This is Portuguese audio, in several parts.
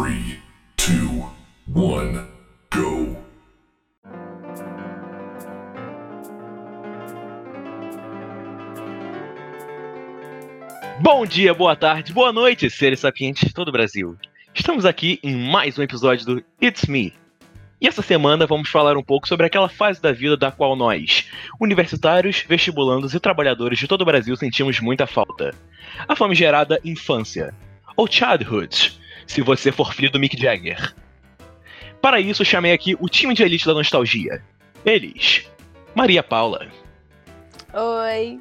Three, two, one, go. Bom dia, boa tarde, boa noite, seres sapientes de todo o Brasil. Estamos aqui em mais um episódio do It's Me. E essa semana vamos falar um pouco sobre aquela fase da vida da qual nós, universitários, vestibulandos e trabalhadores de todo o Brasil sentimos muita falta. A famigerada infância, ou childhood, se você for filho do Mick Jagger. Para isso, chamei aqui o time de elite da nostalgia. Eles, Maria Paula, Oi.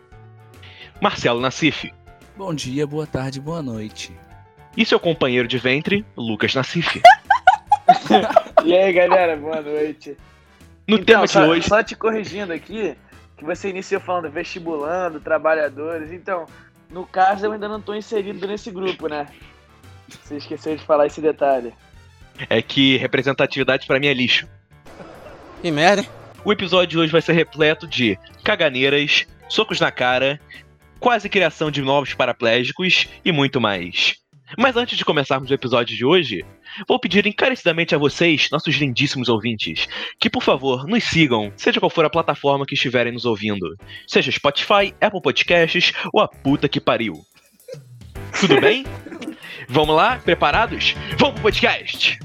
Marcelo Nassif Bom dia, boa tarde, boa noite. e seu companheiro de ventre, Lucas Nassif. E aí, galera, boa noite. No Então, tema de só, hoje, só te corrigindo aqui, que você iniciou falando vestibulando, trabalhadores. Então, no caso, eu ainda não tô inserido nesse grupo, né? Você esqueceu de falar esse detalhe. é que representatividade pra mim é lixo. Que merda? O episódio de hoje vai ser repleto de caganeiras, socos na cara, quase criação de novos paraplégicos e muito mais. Mas antes de começarmos o episódio de hoje, vou pedir encarecidamente a vocês, nossos lindíssimos ouvintes, que por favor nos sigam, seja qual for a plataforma que estiverem nos ouvindo. Seja Spotify, Apple Podcasts ou a puta que pariu. Tudo bem? Vamos lá? Preparados? Vamos pro podcast!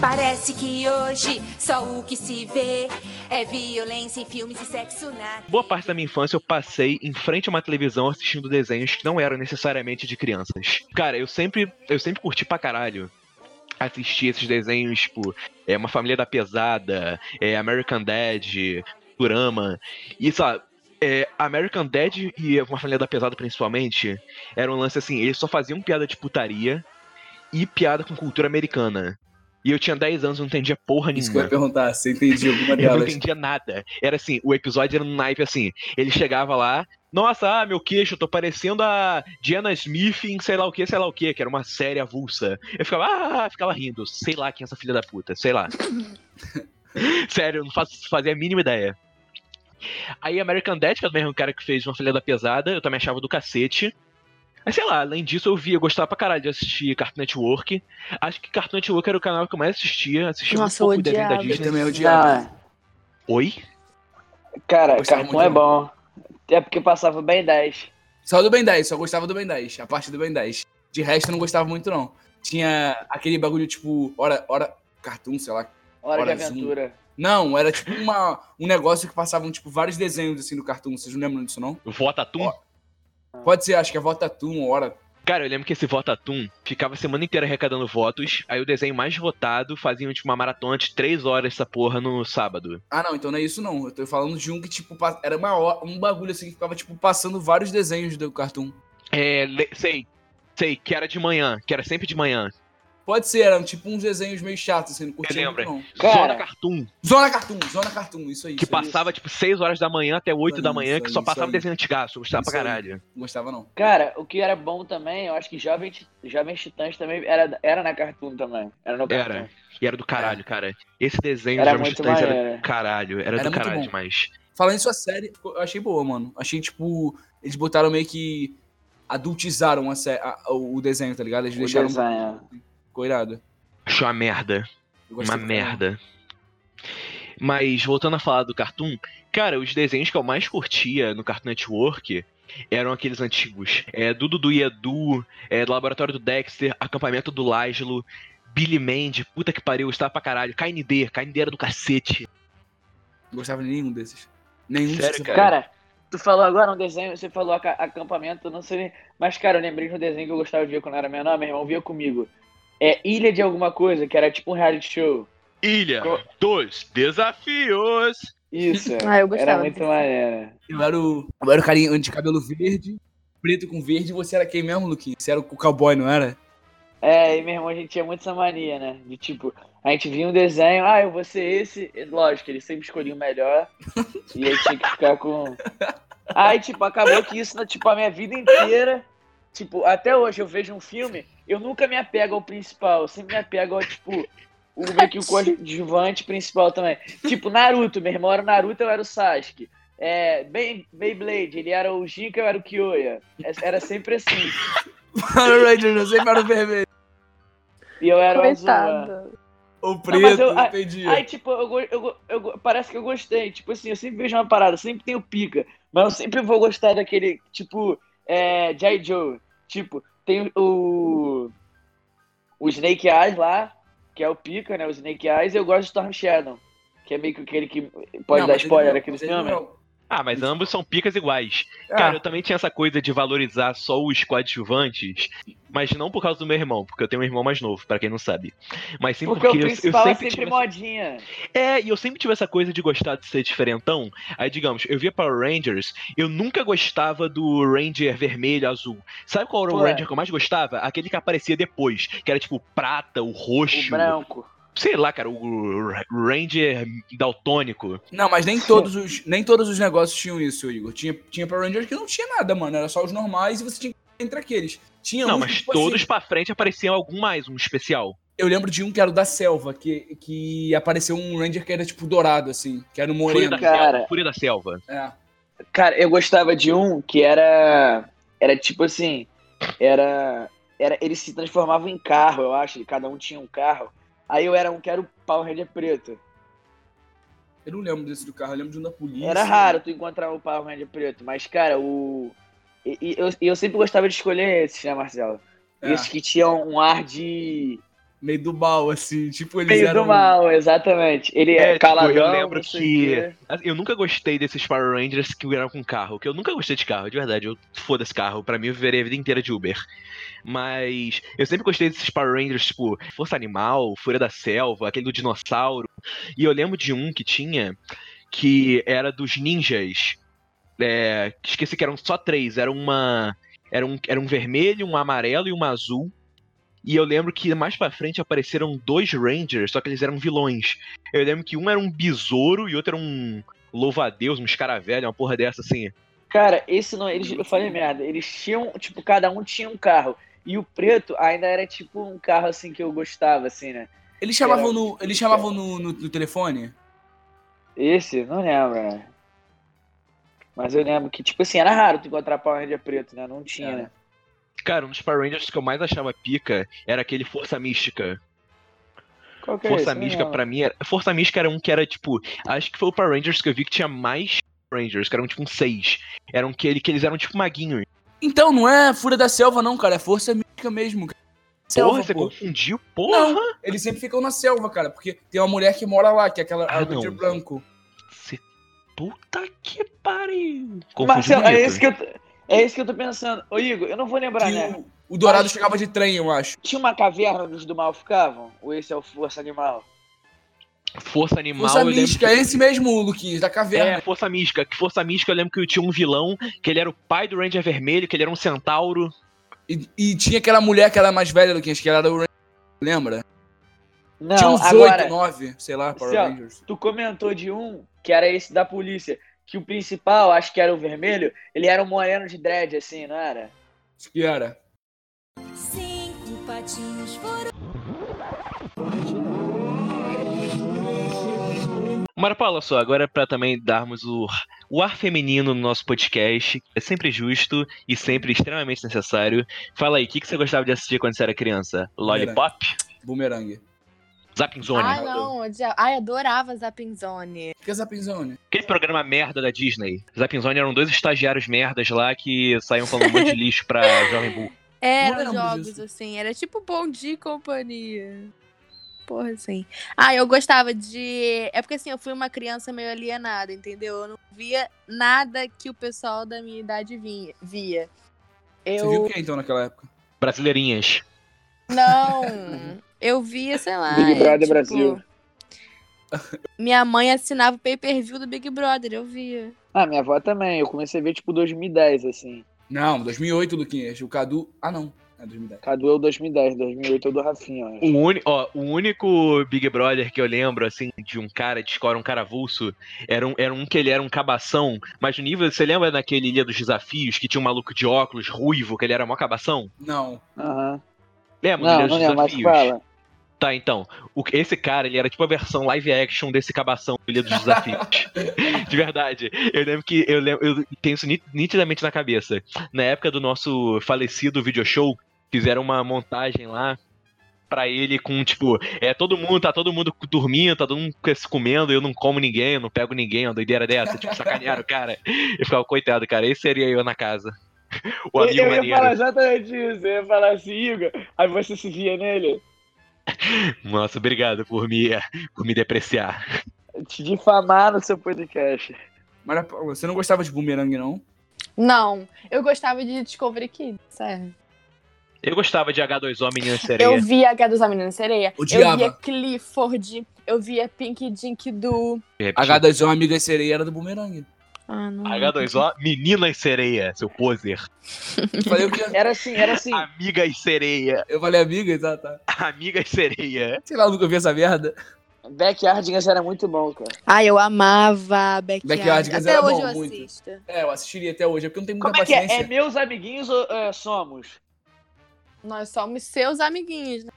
Parece que hoje só o que se vê é violência em filmes e sexo na. Boa parte da minha infância eu passei em frente a uma televisão assistindo desenhos que não eram necessariamente de crianças. Cara, eu sempre, eu sempre curti pra caralho assistir esses desenhos, tipo, é Uma Família da Pesada, é American Dad, Futurama. E, sabe, é, American Dad e Uma Família da Pesada, principalmente, era um lance assim, eles só faziam piada de putaria e piada com cultura americana. E eu tinha 10 anos e não entendia porra Isso que eu nenhuma. ia perguntar, se entendi alguma Eu não delas. entendia nada. Era assim, o episódio era no naipe assim. Ele chegava lá, nossa, ah, meu queixo, eu tô parecendo a Diana Smith em sei lá o que, sei lá o que, que era uma série avulsa. Eu ficava, ah, ficava rindo, sei lá quem é essa filha da puta, sei lá. Sério, eu não faço, fazia a mínima ideia. Aí American Dad, que é também um cara que fez uma filha da pesada, eu também achava do cacete. Mas sei lá, além disso eu via, eu gostava pra caralho de assistir Cartoon Network. Acho que Cartoon Network era o canal que eu mais assistia, assistia Nossa, um pouco de da odiava. Eu Disney. também odiava. Oi? cara, muito, é bom. É porque passava bem 10. Só do Ben 10, só gostava do Ben 10, a parte do Ben 10. De resto eu não gostava muito, não. Tinha aquele bagulho tipo, hora, hora, cartoon, sei lá. Hora de Hora zoom. aventura. Não, era tipo uma, um negócio que passavam tipo vários desenhos assim do cartoon, vocês não lembram disso, não? Votatum? Ó. Pode ser, acho que é Votatum, hora. Cara, eu lembro que esse Votatum ficava a semana inteira arrecadando votos. Aí o desenho mais votado fazia tipo, uma maratona de 3 horas essa porra no sábado. Ah, não, então não é isso não. Eu tô falando de um que, tipo, era uma hora, um bagulho assim que ficava, tipo, passando vários desenhos do cartoon. É, sei. Sei, que era de manhã, que era sempre de manhã. Pode ser, eram tipo uns desenhos meio chatos, assim, não curtia lembra? muito, não. Cara, Zona Cartoon, Zona Cartoon, Zona Cartoon, isso aí. que isso aí. passava tipo 6 horas da manhã até 8 da manhã, que aí, só passava aí. desenho antigaço. Gostava pra Isso aí. caralho. Não gostava, não. Cara, o que era bom também, eu acho que Jovens, Jovens Titãs também era, era na Cartoon também. Era no Cartoon. Era. E era do caralho, cara. Esse desenho Era dos Jovens Titãs era do caralho. Era, Era do caralho bom. demais. Falando em sua série, eu achei boa, mano. Achei, tipo, eles botaram meio que adultizaram a a- o desenho, tá ligado? Eles O deixaram desenho. Ficou irado. Achou uma merda. Uma merda. Mas voltando a falar do Cartoon, cara, os desenhos que eu mais curtia no Cartoon Network eram aqueles antigos. É, Dudu e Edu, é, do Laboratório do Dexter, Acampamento do Lázaro, Billy Mandy, puta que pariu, gostava pra caralho. KND, KND era do cacete. Não gostava de nenhum desses. Nenhum Sério, desses. cara? Cara, tu falou agora um desenho, você falou aca- acampamento, não sei nem. Mas, cara, eu lembrei de um desenho que eu gostava de ver quando eu era menor, meu irmão via comigo. É Ilha de Alguma Coisa, que era tipo um reality show. Ilha Co- dos Desafios. Isso. Ah, eu gostava Era muito maneiro. Eu era o, eu era o carinha de cabelo verde, preto com verde, e você era quem mesmo, Luquinhas? Você era o cowboy, não era? É, e meu irmão, a gente tinha muito essa mania, né? De tipo, a gente via um desenho, ah, eu vou ser esse. E, Lógico, ele sempre escolhia o melhor. e aí tinha que ficar com. Aí, tipo, acabou que isso, tipo, a minha vida inteira. Tipo, até hoje eu vejo um filme, eu nunca me apego ao principal, eu sempre me apego ao, tipo, o meio que o coadjuvante principal também. Tipo, Naruto, meu irmão era o Naruto, eu era o Sasuke. É, Bey- Beyblade, ele era o Jinka, eu era o Kyoya. É- Era sempre assim. Power Rangers, eu sempre era o vermelho. E eu era o azul. né? Coitado. O preto, eu- eu, ai- entendi. Aí, tipo, eu, eu, eu, parece que eu gostei. Tipo assim, eu sempre vejo uma parada, sempre tenho pica. Mas eu sempre vou gostar daquele, tipo, é, J. Joe. Tipo, tem o. O Snake Eyes lá, que é o pica, né? O Snake Eyes, e eu gosto de Storm Shadow. Que é meio que aquele que pode Não, dar spoiler não, aqui no ele filme. não. Ah, mas ambos são picas iguais. Ah, Cara, eu também tinha essa coisa de valorizar só os coadjuvantes, mas não por causa do meu irmão, porque eu tenho um irmão mais novo, pra quem não sabe. Mas sim Porque, porque, o eu- principal eu, é sempre sempre tive modinha. É, e eu sempre tive essa coisa de gostar de ser diferentão. Aí, digamos, eu via Power Rangers, eu nunca gostava do Ranger vermelho, azul. Sabe qual era o Pô, é. Ranger que eu mais gostava? Aquele que aparecia depois, que era tipo o prata, o O roxo. branco. Sei lá, cara, o Ranger daltônico. Não, mas nem todos os, nem todos os negócios tinham isso, Igor. Tinha, tinha Power Rangers que não tinha nada, mano. Era só os normais e você tinha entre aqueles. Tinha Não, mas tipo todos assim, pra frente apareciam algum mais, um especial. eu lembro de um que era o da selva, que, que apareceu um Ranger que era tipo dourado, assim, que era o Fúria moreno. da Cara. Selva. Fúria da Selva. É. Cara, eu gostava de um que era. Era tipo assim. Era. era eles se transformavam em carro, eu acho. Cada um tinha um carro. Aí eu era um que era o Power Ranger preto. Eu não lembro desse do carro, eu lembro de um da polícia. Era raro tu encontrar o Power Ranger preto, mas, cara, o. E, e eu, eu sempre gostava de escolher esses, né, Marcelo? É, Esses que tinham um ar de. Meio do mal, assim. Tipo, eles Meio eram. do mal, exatamente. Ele é, É, tipo, caladão, eu lembro que- o quê. Eu nunca gostei desses Power Rangers que eram com carro, que eu nunca gostei de carro, de verdade. Eu foda-se carro, pra mim eu viverei a vida inteira de Uber. Mas eu sempre gostei desses Power Rangers, tipo, Força Animal, Fúria da Selva, aquele do dinossauro. E eu lembro de um que tinha que era dos ninjas. É, esqueci que eram só três. Era uma. Era um, era um vermelho, um amarelo e um azul. E eu lembro que mais pra frente apareceram dois Rangers, só que eles eram vilões. Eu lembro que um era um besouro e outro era um louva-a-Deus, um escaravelho, uma porra dessa assim. Cara, esse não. Eles, eu falei merda. Eles tinham, tipo, cada um tinha um carro. E o preto ainda era tipo um carro assim que eu gostava, assim, né? Eles chamavam, Era- no, eles chamavam no, no, no telefone? Esse, não lembro, né? Mas eu lembro que, tipo assim, era raro tu encontrar Power Ranger preto, né? Não tinha, É. né? Cara, um dos Power Rangers que eu mais achava pica era aquele Força Mística. Qual que é Força esse? Não Mística pra mim era. Força Mística era um que era tipo. Acho que foi o Power Rangers que eu vi que tinha mais Rangers, que eram tipo um seis. Eram que, ele, que eles eram tipo maguinhos. Então, não é Fúria da Selva, não, cara. É Força Mística mesmo. Cara. Selva, Porra, você pô. confundiu? Porra! Não, eles sempre ficam na selva, cara. Porque tem uma mulher que mora lá, que é aquela Ah, não. branco. Você... Puta que pariu! Confundi Marcelo, é esse que eu, é esse que eu tô pensando. Ô, Igor, eu não vou lembrar, Que né? o, o Dourado Acho- chegava de trem, eu acho. Tinha uma caverna onde os do mal ficavam? Ou esse é o Força Animal? Força Animal. Força Mística, que- é esse mesmo, Luquinhas, da É, caverna. Força Mística. Que Força Mística eu lembro que tinha um vilão, que ele era o pai do Ranger Vermelho, que ele era um centauro. E, e tinha aquela mulher que era mais velha, Luquinhas, que ela era o Ranger, lembra? Não, tinha uns agora, oito, nove, sei lá, Power Assim, ó, Rangers. tu comentou de um que era esse da polícia. Que o principal, acho que era o vermelho, ele era um moreno de dread, assim, não era? Acho que era. Cinco patinhos foram. Mara Paula, só, agora pra também darmos o, o ar feminino no nosso podcast, é sempre justo e sempre extremamente necessário. Fala aí, o que, que você gostava de assistir quando você era criança? Lollipop? Boomerang. Zapping Zone? Ai, não. eu já- Ai, adorava Zapping Zone. O que é Zapinzone? Aquele programa merda da Disney. Zapping Zone eram dois estagiários merdas lá que saíam falando um monte de lixo pra Jovem Bull. Eram lembro jogos disso. assim, era tipo Bom Dia e Companhia. Porra, assim. Ah, eu gostava de. É porque assim, eu fui uma criança meio alienada, entendeu? Eu não via nada que o pessoal da minha idade vinha, via. Você Eu. viu o que então naquela época? Brasileirinhas. Não, eu via, sei lá. Big é, Brother tipo, Brasil. Minha mãe assinava o pay per view do Big Brother, eu via. Ah, minha avó também. Eu comecei a ver, tipo, 2010, assim. Não, 2008, Luquinhas. O Cadu... Ah, não. É 2010. Cadu é o 2010, 2008 é o do Rafinha. O, uni- ó, o único Big Brother que eu lembro, assim, de um cara, de escola, um cara avulso, era um, era um que ele era um cabação, mas no nível, você lembra daquele Ilha dos Desafios, que tinha um maluco de óculos, ruivo, que ele era mó cabação? Não. Aham. Lembra Não, Ilha não dos lembro, mas Desafios? fala. Tá, então. o- esse cara, ele era tipo a versão live action desse cabação do Ilha dos Desafios. De verdade. Eu lembro que. Eu, lembro, eu tenho isso nit- nitidamente na cabeça. Na época do nosso falecido video show, fizeram uma montagem lá pra ele com, tipo, é todo mundo, tá todo mundo dormindo, tá todo mundo se comendo, eu não como ninguém, eu não pego ninguém, uma doideira dessa, tipo, sacanearam o cara. Eu ficava, coitado, cara, esse seria eu na casa. O amigo eu, eu ia maneiro. falar exatamente isso. Eu ia falar assim, Igor. Aí você se via nele. Nossa, obrigado por me, por me depreciar. Te difamar no seu podcast. Paula, você não gostava de bumerangue, não? Não, eu gostava de Discovery Kids, sério. Eu gostava de H2O Menina Sereia. Eu via H dos Menina Sereia. Eu Odiava. via Clifford. Eu via Pink Dink do. H2O Amiga Sereia era do bumerangue. Ah, não. H2O Meninas Sereia, seu poser. Falei o quê? Era assim, era assim. Amigas Sereia. Eu falei amiga, tá, tá. Amigas Sereia. Sei lá, eu nunca vi essa merda. Backyardigans era muito bom, cara. Ah, eu amava Backyard. Backyardigans Até era hoje bom, eu muito. assisto. É, eu assistiria até hoje, é porque eu não tenho muita Como é que é? paciência. É meus amiguinhos ou é, somos? Nós somos seus amiguinhos, né?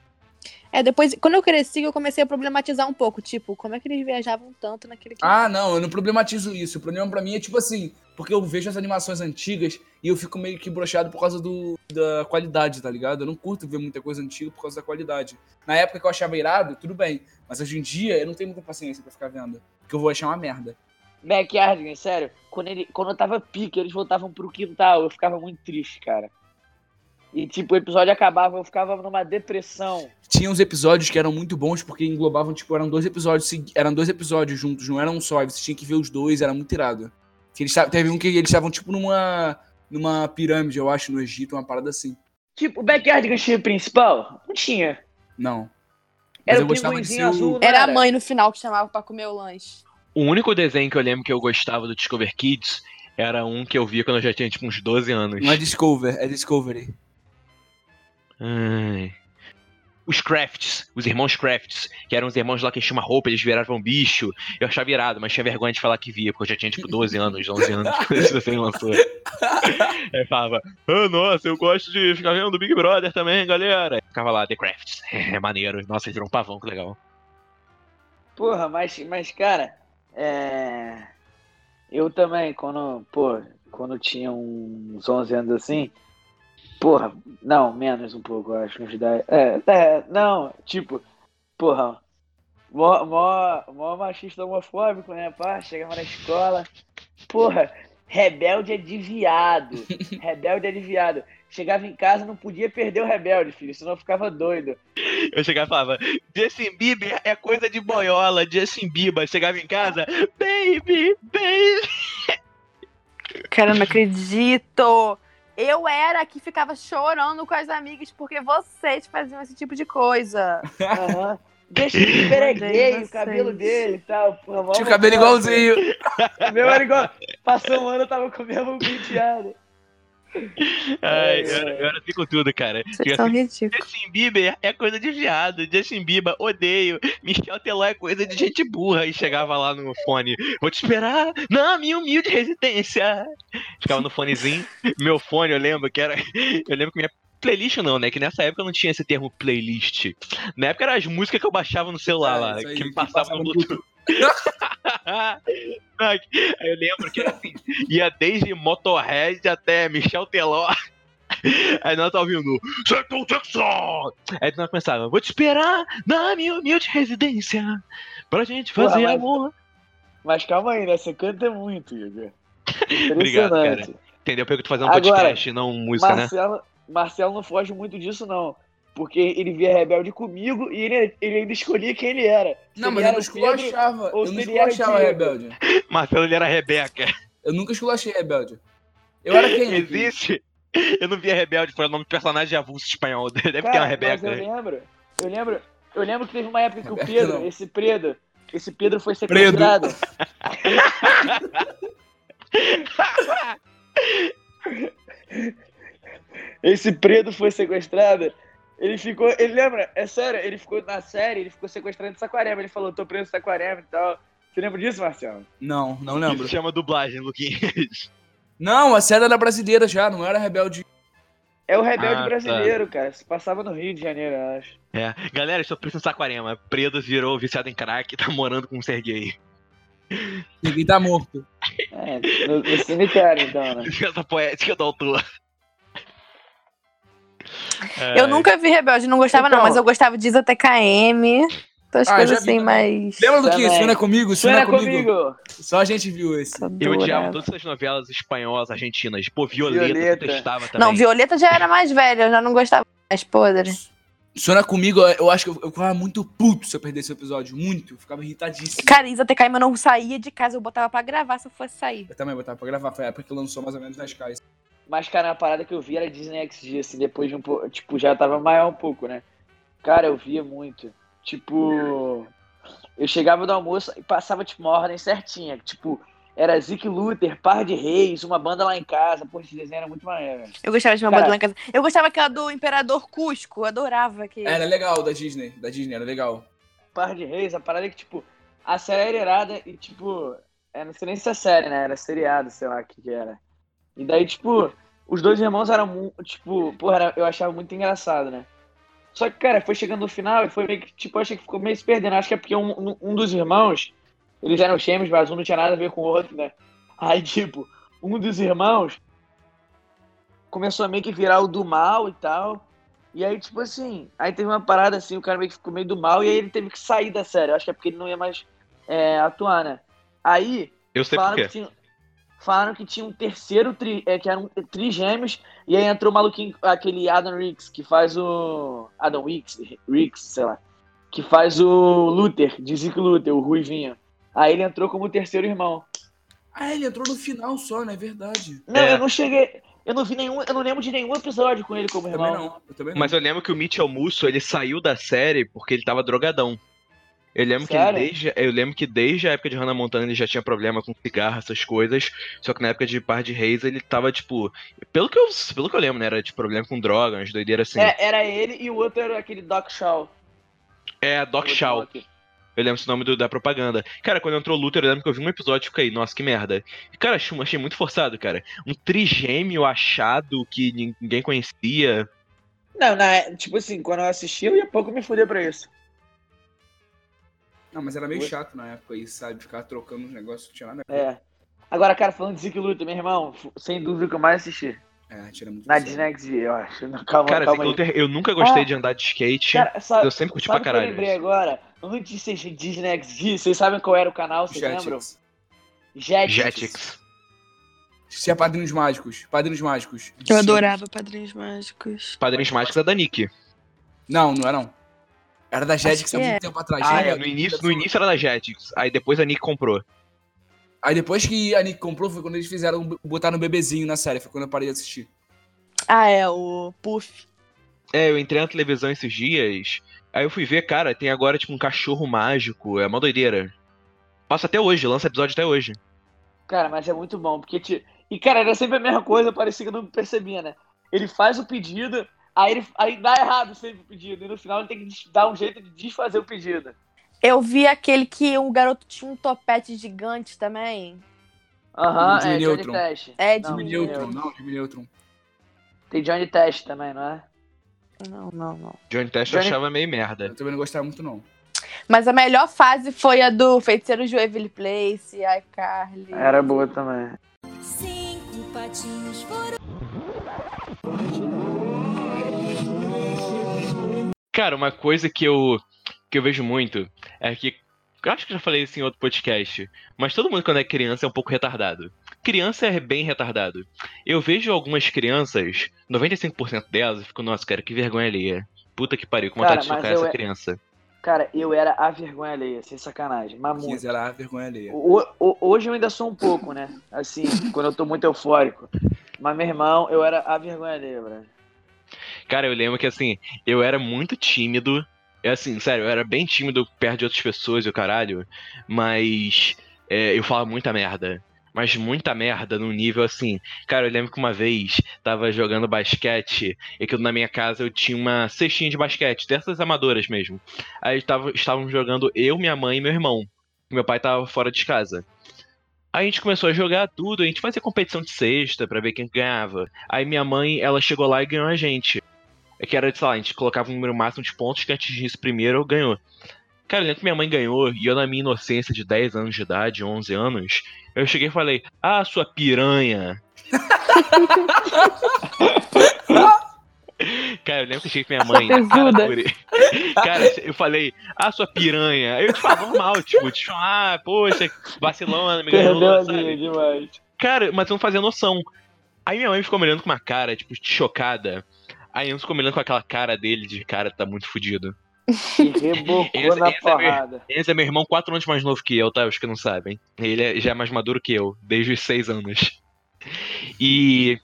É, depois, quando eu cresci, eu comecei a problematizar um pouco. Tipo, como é que eles viajavam tanto naquele Ah, não, eu não problematizo isso. O problema pra mim é tipo assim, porque eu vejo as animações antigas e eu fico meio que broxado por causa do, da qualidade, tá ligado? Eu não curto ver muita coisa antiga por causa da qualidade. Na época que eu achava irado, tudo bem. Mas hoje em dia eu não tenho muita paciência pra ficar vendo. Porque eu vou achar uma merda. Backyardigans, sério. Quando, ele, quando eu tava pique, eles voltavam pro quintal. Eu ficava muito triste, cara. E tipo, o episódio acabava, eu ficava numa depressão. Tinha uns episódios que eram muito bons porque englobavam, tipo, eram dois episódios, eram dois episódios juntos, não eram um só. Você tinha que ver os dois, era muito irado. Que eles, teve um que eles estavam, tipo, numa, numa pirâmide, eu acho, no Egito, uma parada assim. Tipo, o Backyardigans tinha principal? Não tinha. Não. Mas Era o pinguinzinho azul, não Era a mãe no final que chamava pra comer o lanche. O único desenho que eu lembro que eu gostava do Discover Kids era um que eu via quando eu já tinha tipo uns 12 anos. Não é Discover, é Discovery. Ai. Os Crafts, os irmãos Crafts, que eram os irmãos lá que enchiam uma roupa, eles viravam bicho. Eu achava irado, mas tinha vergonha de falar que via, porque eu já tinha tipo 12 anos, 11 anos quando esse desenho lançou. Aí falava, ah, nossa, eu gosto de ficar vendo Big Brother também, galera. Ficava lá, The Crafts, é maneiro. Nossa, eles viram um pavão, que legal. Porra, mas, mas cara, é... eu também, quando, pô, quando tinha uns 11 anos assim, porra, não, menos um pouco, eu acho, uns 10, é, é, não, tipo, porra, mó, mó, mó machista homofóbico, né, pá, chegava na escola, porra, rebelde é de viado, rebelde é de viado. Chegava em casa, não podia perder o rebelde, filho, senão eu ficava doido. Eu chegava e falava, Justin Bieber é coisa de boiola, Justin Bieber. Chegava em casa, baby, baby. Cara, não acredito! Eu era a que ficava chorando com as amigas porque vocês faziam esse tipo de coisa. Aham. Bieber é Odeio gay, o cabelo dele e tal. Porra, Tinha o cabelo igualzinho. Meu era igual. Passou um ano, eu tava com o mesmo penteado. Ai, eu, era- eu assim com tudo, cara. Vocês são assim, ridículos. Justin Bieber é coisa de viado, Justin Bieber, odeio. Michel Teló é coisa de gente burra. E chegava lá no fone, vou te esperar na minha humilde residência. Ficava no fonezinho. Meu fone, eu lembro que era. Eu lembro que minha. Playlist não, né? Que nessa época não tinha esse termo playlist. Na época eram as músicas que eu baixava no celular É, lá, aí, que me passavam no passava no Bluetooth. Eu lembro que assim, ia desde Motorhead até Michel Teló. Aí nós tava ouvindo! Aí nós começava, vou te esperar na minha humilde residência pra gente fazer mas- amor. Mas calma aí, né? Você canta muito, Igor. Obrigado, cara. Entendeu? Eu tô fazendo Agora, podcast, não música, né? Marcelo, Marcelo não foge muito disso, não. Porque ele via rebelde comigo e ele, ele ainda escolhia quem ele era. Se Não, ele mas eu não esculachava. Eu não esculachava rebelde. Marcelo ele era Rebeca. Eu nunca esculachei rebelde. Eu era quem? Existe? Eu não via Rebelde, foi o nome do personagem avulso espanhol. Deve ter uma Rebeca. mas eu lembro, eu lembro, eu lembro que teve uma época que o Pedro, não. esse Pedro, esse Pedro foi sequestrado. Esse Pedro foi sequestrado. Ele ficou, ele lembra? É sério, ele ficou na série, ele ficou sequestrado em Saquarema. Ele falou, tô preso em Saquarema e tal. Você lembra disso, Marcelo? Não, não Isso lembro. se chama dublagem, Luquinhas. Não, a série era brasileira já, não era rebelde. É o Rebelde Ah, tá. brasileiro, cara. Se passava no Rio de Janeiro, eu acho. É. Galera, estou preso em Saquarema. Predo virou viciado em crack e tá morando com o Serguei. Ninguém tá morto. É, no, no cemitério, então, né? Essa poética do autor. Eu nunca vi Rebelde, não gostava não, Então. mas eu gostava de Isa TKM. As Ah, coisas assim, mais. Lembra do que? Sonha comigo? Sonha Sonha comigo. comigo! Só a gente viu esse. Eu odiava todas essas novelas espanholas, argentinas. Pô, Violeta, Violeta. testava também. Não, Violeta já era mais velha, eu já não gostava mais podre. Sonha comigo, eu acho que eu, eu ficava muito puto se eu perdesse o episódio. Muito. Eu ficava irritadíssimo. Cara, Isa TKM eu não saía de casa, eu botava pra gravar se eu fosse sair. Eu também botava pra gravar. Foi a época que lançou mais ou menos nas caixas. Mas, cara, a parada que eu vi era Disney XD, assim, depois de um pouco. Tipo, já tava maior um pouco, né? Cara, eu via muito. Tipo. Eu chegava do almoço e passava, tipo, uma ordem certinha. Tipo, era Zick Luther, Par de Reis, uma banda lá em casa. Pô, esse desenho era muito maneiro. Eu gostava de uma Cara- banda lá em casa. Eu gostava aquela do Imperador Cusco, eu adorava aquele. Era legal da Disney. Da Disney, era legal. Par de Reis, a parada é que, tipo, a série era irada e, tipo, eu não sei nem se é série, né? Era seriado, sei lá o que que era. E daí, tipo, os dois irmãos eram, mu- tipo, porra, eu achava muito engraçado, né? Só que, cara, foi chegando no final e foi meio que, tipo, achei que ficou meio se perdendo. Acho que é porque um, um- dos irmãos, eles eram gêmeos, mas um não tinha nada a ver com o outro, né? Aí, tipo, um dos irmãos começou a meio que virar o do mal e tal. E aí, tipo assim, aí teve uma parada assim, o cara meio que ficou meio do mal e aí ele teve que sair da série. Eu acho que é porque ele não ia mais é, atuar, né? Aí, Eu sei por quê. que, tinha, falaram que tinha um terceiro, tri, é, que eram trigêmeos, e aí entrou o maluquinho, aquele Adam Ricks, que faz o. Adam Ricks, Ricks, sei lá. Que faz o Luther, de Zico Luther, o Ruivinho. Aí ele entrou como o terceiro irmão. Ah, ele entrou no final só, não é verdade? Não, É. eu não cheguei. Eu não vi nenhum. Eu não lembro de nenhum episódio com ele como Eu também irmão. não. Eu também não. Mas eu lembro que o Mitchell Musso, ele saiu da série porque ele tava drogadão. Eu lembro que desde, eu lembro que desde a época de Hannah Montana ele já tinha problema com cigarro, essas coisas. Só que na época de Par de Reis ele tava tipo, pelo que eu, pelo que eu lembro, né, era de problema com droga, umas doideiras assim. É, era ele e o outro era aquele Doc Shaw. É, Doc Shaw. Eu lembro esse nome do- da propaganda. Cara, quando entrou o Luther, eu lembro que eu vi um episódio e fiquei, nossa, que merda. E, cara, achei, achei muito forçado, cara. Um trigêmeo achado que nin- ninguém conhecia. Não, na, tipo assim, quando eu assisti, eu ia pouco me fuder pra isso. Não, mas era meio chato na época aí, sabe? Ficar trocando uns negócios que tinha nada a ver. É. Agora, cara, falando de Zick Luta, meu irmão, sem dúvida o que eu mais assisti. É, a gente era muito Na. Disney XD, eu acho. Não, calma, Cara, calma eu nunca gostei Ah. de andar de skate. Cara, sabe, eu sempre curti sabe pra o que eu caralho. lembrei agora? Antes de ser Disney XD, vocês sabem qual era o canal, vocês lembram? Jetix. Jetix. Jetix. Se é Padrinhos Mágicos. Padrinhos Mágicos. Eu adorava Padrinhos Mágicos. Padrinhos Mágicos é da Nick. Não, não é não. Era da Jetix há muito é. tempo atrás. Ah, é, no início, no início era da Jetix. Aí depois a Nick comprou. Aí depois que a Nick comprou, foi quando eles fizeram, botaram um bebezinho na série. Foi quando eu parei de assistir. Ah, é, o Puff. É, eu entrei na televisão esses dias. Aí eu fui ver, cara, tem agora tipo um cachorro mágico. É uma doideira. Passa até hoje, lança episódio até hoje. Cara, mas é muito bom, porque. Te... E, cara, era sempre a mesma coisa, parecia que eu não percebia, né? Ele faz o pedido, aí, ele... aí dá errado sempre o pedido, e no final ele tem que dar um jeito de desfazer o pedido. Eu vi aquele que o garoto tinha um topete gigante também. Aham, Jimmy é Johnny Neutron. Test. É, Jimmy Neutron, não, Jimmy Neutron. Tem Johnny Test também, não é? Não, não, não. Johnny Test eu Johnny- achava meio merda. Eu também não gostava muito, não. Mas a melhor fase foi a do Feiticeiro de Waverly Place, iCarly. Era boa também. Cinco patinhos foram. Cara, uma coisa que eu, que eu vejo muito é que. Eu acho que eu já falei isso em outro podcast. Mas todo mundo, quando é criança, é um pouco retardado. Criança é bem retardado. Eu vejo algumas crianças, 95% delas, e fico, nossa, cara, que vergonha alheia. Puta que pariu, com Cara, vontade de mas socar eu essa é- criança. Cara, eu era a vergonha alheia, sem sacanagem, mas muito. Quis era a vergonha alheia. O- o- hoje eu ainda sou um pouco, né? Assim, quando eu tô muito eufórico. Mas, meu irmão, eu era a vergonha alheia, velho. Cara, eu lembro que assim, eu era muito tímido. É assim, sério, eu era bem tímido perto de outras pessoas e o caralho. Mas é, eu falava muita merda. Mas muita merda num nível assim. Cara, eu lembro que uma vez tava jogando basquete e que na minha casa eu tinha uma cestinha de basquete, dessas amadoras mesmo. Aí tava, estavam jogando eu, minha mãe e meu irmão. Meu pai tava fora de casa. Aí a gente começou a jogar tudo, a gente fazia competição de sexta pra ver quem ganhava. Aí minha mãe, ela chegou lá e ganhou a gente. É que era, sei lá, a gente colocava um número máximo de pontos que atingisse primeiro, ganhou. Cara, lembro que minha mãe ganhou, e eu na minha inocência de 10 anos de idade, 11 anos, eu cheguei e falei, ah, sua piranha. Cara, eu lembro que eu cheguei com minha mãe. na cara. Cara, eu falei, ah, sua piranha. Aí eu, tipo, ah, normal, tipo, tipo, ah, poxa, vacilona, me ganhou, Perdeu a linha demais. Cara, mas eu não fazia noção. Aí minha mãe ficou me olhando com uma cara, tipo, chocada. Aí eu ficou me olhando com aquela cara dele de cara, tá muito fudido. E rebocou Esse- na esse é meu- porrada. Esse é meu irmão, quatro anos mais novo que eu, tá? Os que não sabem. Ele é- já é mais maduro que eu, desde os seis anos. E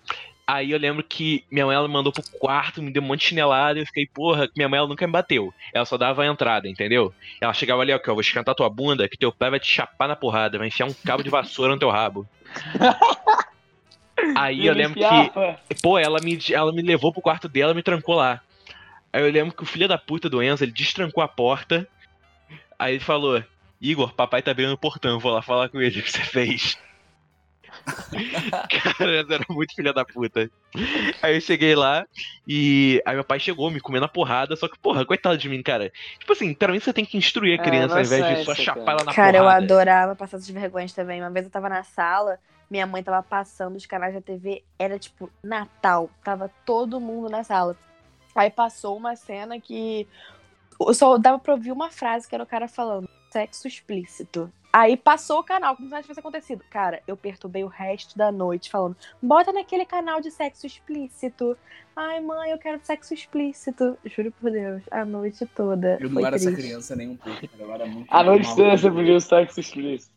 aí eu lembro que minha mãe ela me mandou pro quarto, me deu um monte de chinelada, e eu fiquei, porra, minha mãe ela nunca me bateu. Ela só dava a entrada, entendeu? Ela chegava ali, ó, que eu vou esquentar tua bunda, que teu pé vai te chapar na porrada, vai enfiar um cabo de vassoura no teu rabo. Aí eu lembro que. Pô, ela me, ela me levou pro quarto dela e me trancou lá. Aí eu lembro que o filho da puta do Enzo, ele destrancou a porta. Aí ele falou: Igor, papai tá abrindo o portão, vou lá falar com ele o que você fez. Cara, Enzo era muito filha da puta. Aí eu cheguei lá e. Aí meu pai chegou me comendo a porrada, só que, porra, coitado de mim, cara. Tipo assim, pra mim você tem que instruir a É, criança ao invés de só inocência, chapar cara. ela na Cara, eu porrada. adorava passar essas vergonhas também. Uma vez eu tava na sala, minha mãe tava passando os canais da TV, era tipo Natal, tava todo mundo na sala. Aí passou uma cena que só dava pra ouvir uma frase que era o cara falando, sexo explícito. Aí passou o canal, como se nada tivesse acontecido. Cara, eu perturbei o resto da noite falando, bota naquele canal de sexo explícito. Ai, mãe, eu quero sexo explícito. Juro por Deus, a noite toda. Eu não Foi era essa triste. criança nem um pouco, cara. Eu era muito. A noite toda você podia o sexo explícito.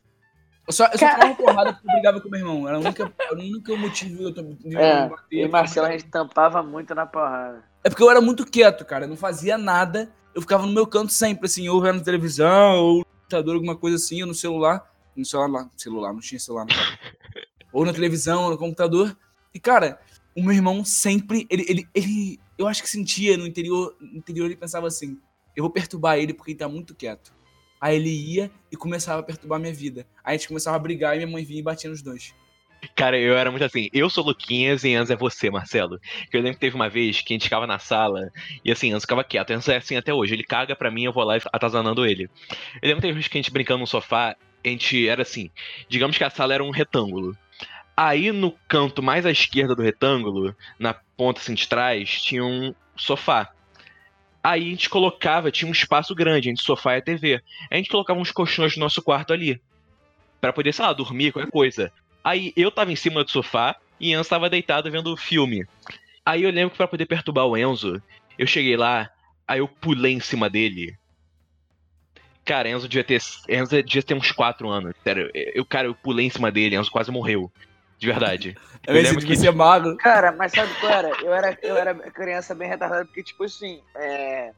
Eu só, eu só tomava porrada porque eu brigava com meu irmão. Era o único, era o único motivo eu tô de É, bater. E Marcelo a gente tampava muito na porrada. É porque eu era muito quieto, cara. Eu não fazia nada. Eu ficava no meu canto sempre, assim, ou vendo televisão, ou computador, alguma coisa assim, ou no celular. No celular, lá, celular, não tinha celular no. Ou na televisão, ou no computador. E, cara, o meu irmão sempre. Ele, ele, ele. Eu acho que sentia no interior. No interior ele pensava assim: eu vou perturbar ele porque ele tá muito quieto. Aí ele ia e começava a perturbar minha vida. Aí a gente começava a brigar e minha mãe vinha e batia nos dois. Cara, eu era muito assim, eu sou Luquinhas e Enzo é você, Marcelo. Eu lembro que teve uma vez que a gente ficava na sala e assim, Enzo ficava quieto. Enzo é assim até hoje, ele caga pra mim, eu vou lá atazanando ele. Eu lembro que teve vez que a gente brincando no sofá, a gente era assim, digamos que a sala era um retângulo. Aí no canto mais à esquerda do retângulo, na ponta assim de trás, tinha um sofá. Aí a gente colocava, tinha um espaço grande entre sofá e a TV. A gente colocava uns colchões no nosso quarto ali. Pra poder, sei lá, dormir, qualquer coisa. Aí eu tava em cima do sofá e Enzo tava deitado vendo o filme. Aí eu lembro que pra poder perturbar o Enzo, eu cheguei lá, aí eu pulei em cima dele. Cara, Enzo devia ter, Enzo devia ter uns 4 anos. Sério, eu, cara, eu pulei em cima dele, Enzo quase morreu. De verdade. Eu, Eu lembro que- você é magro. Cara, mas sabe qual era? Eu era, eu era criança bem retardada, porque, tipo assim, é.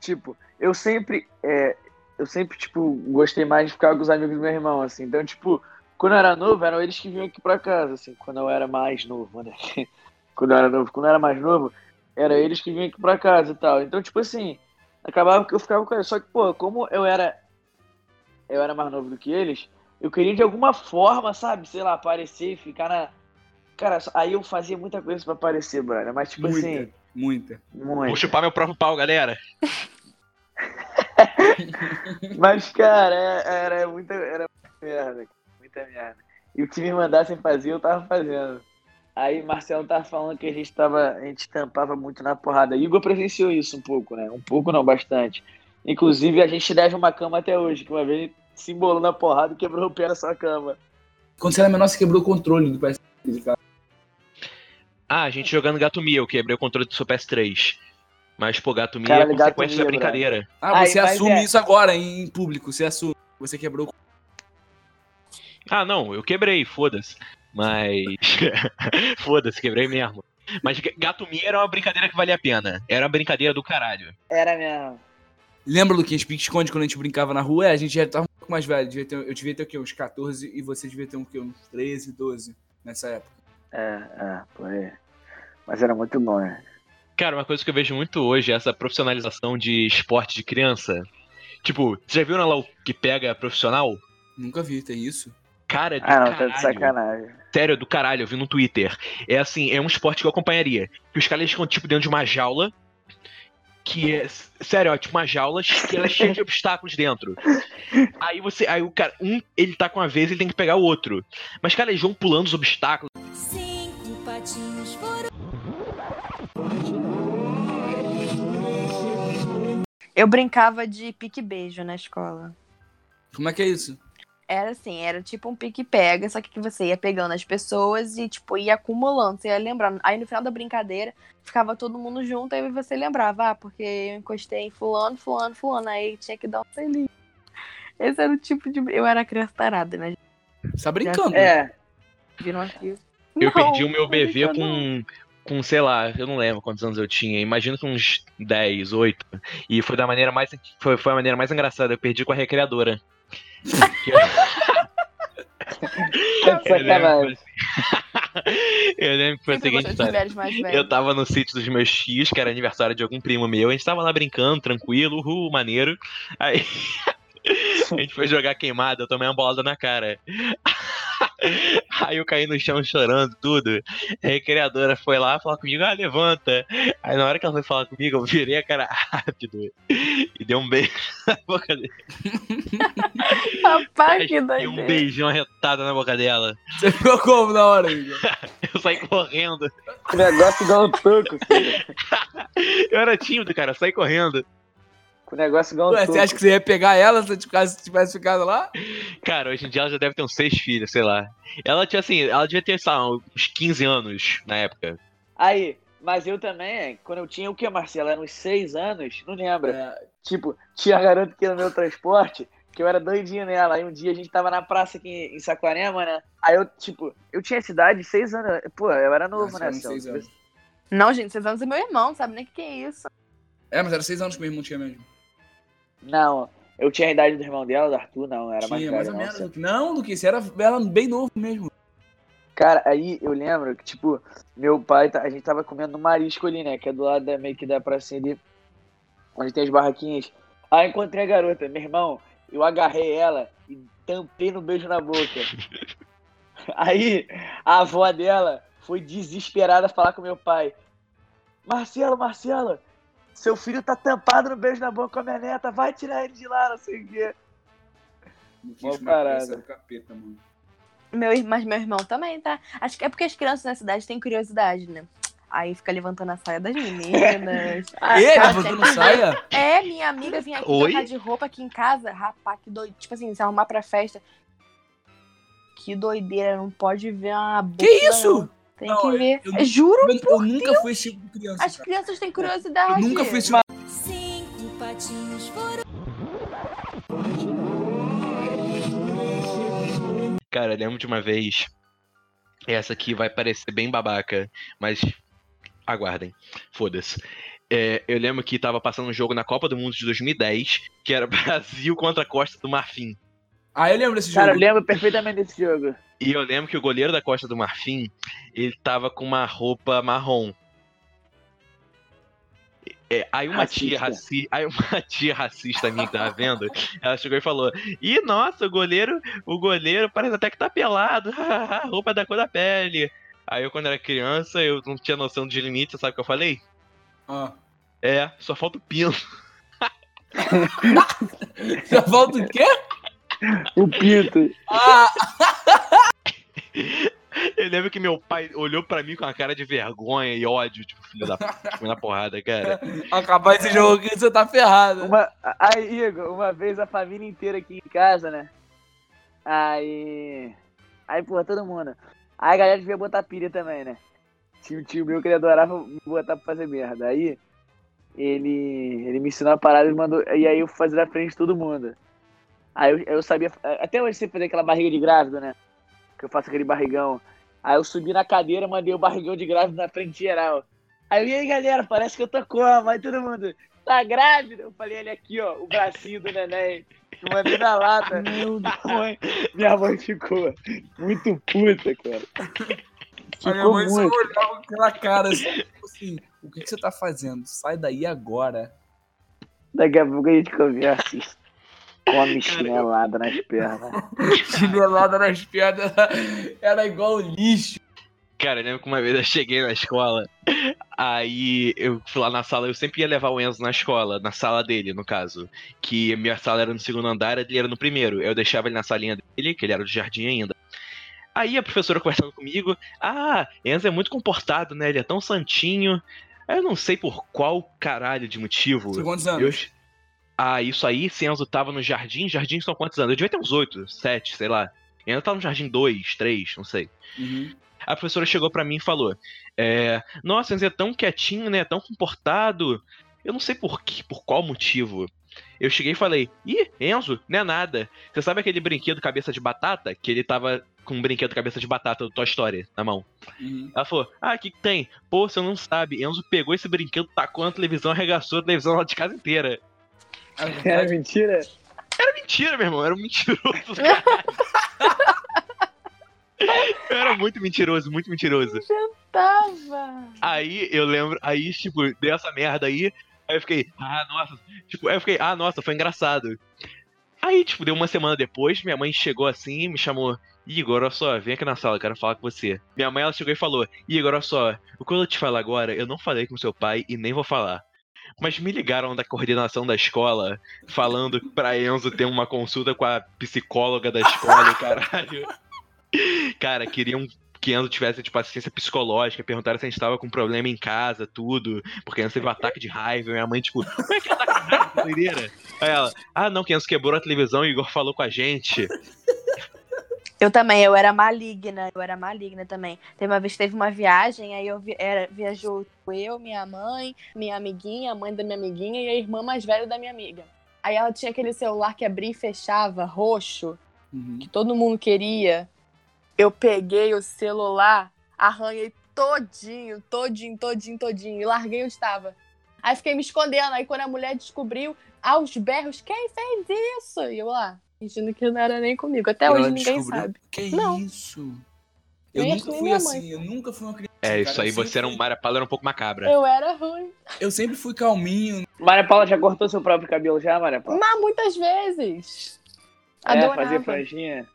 Tipo, eu sempre. É, eu sempre, tipo, gostei mais de ficar com os amigos do meu irmão, assim. Então, tipo, quando eu era novo, eram eles que vinham aqui pra casa, assim, quando eu era mais novo, né? quando eu era novo, quando eu era mais novo, era eles que vinham aqui pra casa e tal. Então, tipo assim, acabava que eu ficava com eles. Só que, pô, como eu era. Eu era mais novo do que eles, eu queria de alguma forma, sabe, sei lá, aparecer e ficar na. Cara, aí eu fazia muita coisa pra aparecer, brother. Mas, tipo Muita, assim, muita. Vou muito. chupar meu próprio pau, galera. Mas, cara, é- era muita, era muita merda. Muita merda. E o que me mandassem fazer, eu tava fazendo. Aí Marcelo tava falando que a gente tava. A gente tampava muito na porrada. Igor presenciou isso um pouco, né? Um pouco não, bastante. Inclusive, a gente deve uma cama até hoje, que uma vez se embolou na porrada e quebrou o pé na sua cama. Quando você era menor, você quebrou o controle do PS de casa. Ah, a gente jogando Gato Mia, eu quebrei o controle do seu PS3. Mas, pô, Gato Mia é Caralho, Gato consequência da brincadeira. Ah, Aí, você mas assume é- isso agora em público. Você assume. Você quebrou o Ah, não, eu quebrei, foda-se. Mas. foda-se, quebrei mesmo. Mas Gato Mia era uma brincadeira que valia a pena. Era uma brincadeira do caralho. Era mesmo. Lembra, Luquinhas, pique-esconde quando a gente brincava na rua? É, a gente já tava um pouco mais velho. Devia ter- eu devia ter o quê? Uns 14 e você devia ter um, quê? uns 13, 12 nessa época. É, é, pô, é. Mas era muito bom, né? Cara, uma coisa que eu vejo muito hoje é essa profissionalização de esporte de criança. Tipo, você já viu lá o que pega profissional? Nunca vi, tem isso. Cara, do Ah, não, tá caralho. de sacanagem. Sério, do caralho, eu vi no Twitter. É assim, é um esporte que eu acompanharia. Que os caras ficam, tipo, dentro de uma jaula. Que é. Sério, ó, tipo uma jaula que ela é cheia de obstáculos dentro. Aí você. Aí o cara. Um, ele tá com a vez, ele tem que pegar o outro. Mas, cara, eles vão pulando os obstáculos. Cinco patinhos foram. Eu brincava de pique-beijo na escola. Como é que é isso? Era assim, era tipo um pique-pega, só que você ia pegando as pessoas e, tipo, ia acumulando, você ia lembrando. Aí no final da brincadeira, ficava todo mundo junto, aí você lembrava, ah, porque eu encostei em fulano, fulano, fulano, aí tinha que dar um selinho. Esse era o tipo de... Eu era criança tarada, né? Você tá brincando. É, Viram aqui. Eu Não, perdi o meu brincando, não. com. Com, sei lá, eu não lembro quantos anos eu tinha. Imagino que uns 10, 8. E foi da maneira mais. Foi, foi a maneira mais engraçada. Eu perdi com a recreadora. Eu- lembro, sacanagem. que foi assim- eu lembro que foi a Sempre seguinte história. Eu tava no sítio dos meus tios, que era aniversário de algum primo meu. A gente tava lá brincando, tranquilo, uhul, maneiro. Aí a gente foi jogar queimada, eu tomei uma bolada na cara. Aí eu caí no chão chorando, tudo. A recreadora foi lá falar comigo, ah, levanta. Aí na hora que ela foi falar comigo, eu virei a cara rápido e dei um beijo na boca dela. Rapaz, que Dei um doideira. beijão arretado na boca dela. Você ficou como na hora, Igor? Eu saí correndo. O negócio igual um toco, filho. Eu era tímido, cara, eu saí correndo. O negócio igual um Ué, você acha que você ia pegar ela se tivesse, tivesse ficado lá? Cara, hoje em dia ela já deve ter uns seis filhos, sei lá. Ela tinha assim, ela devia ter, sei lá, uns 15 anos na época. Aí, mas eu também, quando eu tinha o que, Marcelo? Era uns seis anos? Não lembra? É, Tipo, tinha a garota que no meu transporte, que eu era doidinho nela. Aí um dia a gente tava na praça aqui em Saquarema, né? Aí eu, tipo, eu tinha essa idade, seis anos. Pô, eu era novo, Nossa, né? seis anos. Não, gente, seis anos é meu irmão, sabe nem o que, que é isso. é, mas era seis anos que meu irmão tinha mesmo. Não, eu tinha a idade do irmão dela, do Arthur, não, era mais tinha, velho. mais ou não, menos. Não, Luque, você era, era bem novo mesmo. Cara, aí eu lembro que, tipo, meu pai, tá- a gente tava comendo no marisco ali, né? Que é do lado da, meio que da pracinha ali, onde tem as barraquinhas. Aí encontrei a garota, meu irmão, eu agarrei ela e tampei no beijo na boca. Aí a avó dela foi desesperada falar com meu pai: Marcelo, Marcelo, seu filho tá tampado no beijo na boca com a minha neta, vai tirar ele de lá, não sei o quê. Mó parada. Era o capeta, mano. Meu, mas meu irmão também, tá? Acho que é porque as crianças na cidade têm curiosidade, né? Aí fica levantando a saia das meninas. Ah, Ele cara, levantando saia? É, minha amiga vinha aqui Oi? trocar de roupa aqui em casa. Rapaz, que doido. Tipo assim, se arrumar pra festa. Que doideira, não pode ver uma boca. Que isso? Tem Não, que eu- ver. eu- É, juro, Eu, eu nunca fui esse tipo de criança. as cara. crianças têm curiosidade. Eu nunca fui esse tipo Cinco patinhos foram. Cara, eu lembro de uma vez. Essa aqui vai parecer bem babaca, mas aguardem. Foda-se. É, eu lembro que tava passando um jogo na Copa do Mundo de 2010, que era Brasil contra a Costa do Marfim. Ah, eu lembro desse Cara, eu jogo. lembro perfeitamente desse jogo. E eu lembro que o goleiro da Costa do Marfim, ele tava com uma roupa marrom. É, aí uma tia Racista. raci... aí uma tia racista minha que tava vendo, ela chegou e falou: Ih, nossa, o goleiro, o goleiro parece até que tá pelado, a roupa é da cor da pele. Aí eu, quando era criança, eu não tinha noção de limite, sabe o que eu falei? Ah. É, só falta o pino. Já volta o quê? O Pinto. Ah, Eu lembro que meu pai olhou pra mim com uma cara de vergonha e ódio, tipo, filho da puta, na porrada, cara. acabar esse jogo aqui, você tá ferrado. Uma, aí, Igor, uma vez a família inteira aqui em casa, né? Aí. Aí, porra, todo mundo. Aí a galera devia botar pilha também, né? Tinha um tio meu que ele adorava me botar pra fazer merda. Aí ele, ele me ensinou a parada e mandou. E aí eu fui fazer na frente de todo mundo. Aí eu, eu sabia. Até hoje você fazer aquela barriga de grávida, né? Que eu faço aquele barrigão. Aí eu subi na cadeira, mandei o barrigão de grávida na frente geral. Aí e aí galera, parece que eu tô como? Aí todo mundo, tá grávida? Eu falei, olha aqui, ó, o bracinho do neném. Eu mandei na lata. Meu Deus. Minha mãe, minha mãe ficou muito puta, cara. A minha Ficou mãe só muito. olhava com aquela cara assim, tipo assim, o que, que você tá fazendo? Sai daí agora. Daqui a pouco a gente conversa. Come chinelada nas pernas. Chinelada nas pernas era, era igual lixo. Cara, eu lembro que uma vez eu cheguei na escola, aí eu fui lá na sala, eu sempre ia levar o Enzo na escola, na sala dele, no caso. Que a minha sala era no segundo andar, ele era no primeiro. Eu deixava ele na salinha dele, que ele era do jardim ainda. Aí a professora conversando comigo, ah, Enzo é muito comportado, né? Ele é tão santinho. Eu não sei por qual caralho de motivo. Tinha quantos Eu... anos? Ah, isso aí, se Enzo tava no jardim, jardim são quantos anos? Eu devia ter uns 8, 7, sei lá. Enzo tava no jardim 2, 3, não sei. Uhum. A professora chegou pra mim e falou: é, Nossa, Enzo é tão quietinho, né? Tão comportado. Eu não sei por que, por qual motivo. Eu cheguei e falei: Ih, Enzo, não é nada. Você sabe aquele brinquedo cabeça de batata? Que ele tava com um brinquedo cabeça de batata do Toy Story na mão. Uhum. Ela falou: Ah, o que, que tem? Pô, você não sabe. Enzo pegou esse brinquedo, tacou na televisão, arregaçou a televisão lá de casa inteira. Verdade. mentira? Era mentira, meu irmão. Era um mentiroso. Eu era muito mentiroso, muito mentiroso. Tava. Aí eu lembro, aí, tipo, deu essa merda aí. Aí eu fiquei, ah, nossa. Tipo, aí eu fiquei, ah, nossa, foi engraçado. Aí, tipo, deu uma semana depois, minha mãe chegou assim, me chamou, Igor, olha só, vem aqui na sala, eu quero falar com você. Minha mãe, ela chegou e falou, Igor, olha só, o que eu te falo agora, eu não falei com seu pai e nem vou falar. Mas me ligaram da coordenação da escola, falando pra Enzo ter uma consulta com a psicóloga da escola, caralho. Cara, queriam que Enzo tivesse, tipo, assistência psicológica, perguntaram se a gente tava com problema em casa, tudo, porque Enzo teve um ataque de raiva, minha mãe, tipo, como é que é ataque de raiva, doideira? Aí ela, ah, não, que Enzo quebrou a televisão e Igor falou com a gente. Eu também, eu era maligna, eu era maligna também. Teve uma vez teve uma viagem, aí eu vi, era, viajou eu, minha mãe, minha amiguinha, a mãe da minha amiguinha e a irmã mais velha da minha amiga. Aí ela tinha aquele celular que abria e fechava, roxo, Uhum. que todo mundo queria. Eu peguei o celular, arranhei todinho, todinho, todinho, todinho, e larguei onde estava. Aí fiquei me escondendo, aí quando a mulher descobriu, aos berros, quem fez isso? E eu lá, fingindo que não era nem comigo. Até Ela hoje ninguém descobriu? sabe. Que Não. isso? Eu Nem nunca assim, fui assim, eu nunca fui uma criança. É, cara, isso aí, você sempre era um Maria Paula, era um pouco macabra. Eu era ruim. Eu sempre fui calminho. Maria Paula já cortou seu próprio cabelo já, Maria Paula? Mas muitas vezes. É, Adorava. fazia franjinha.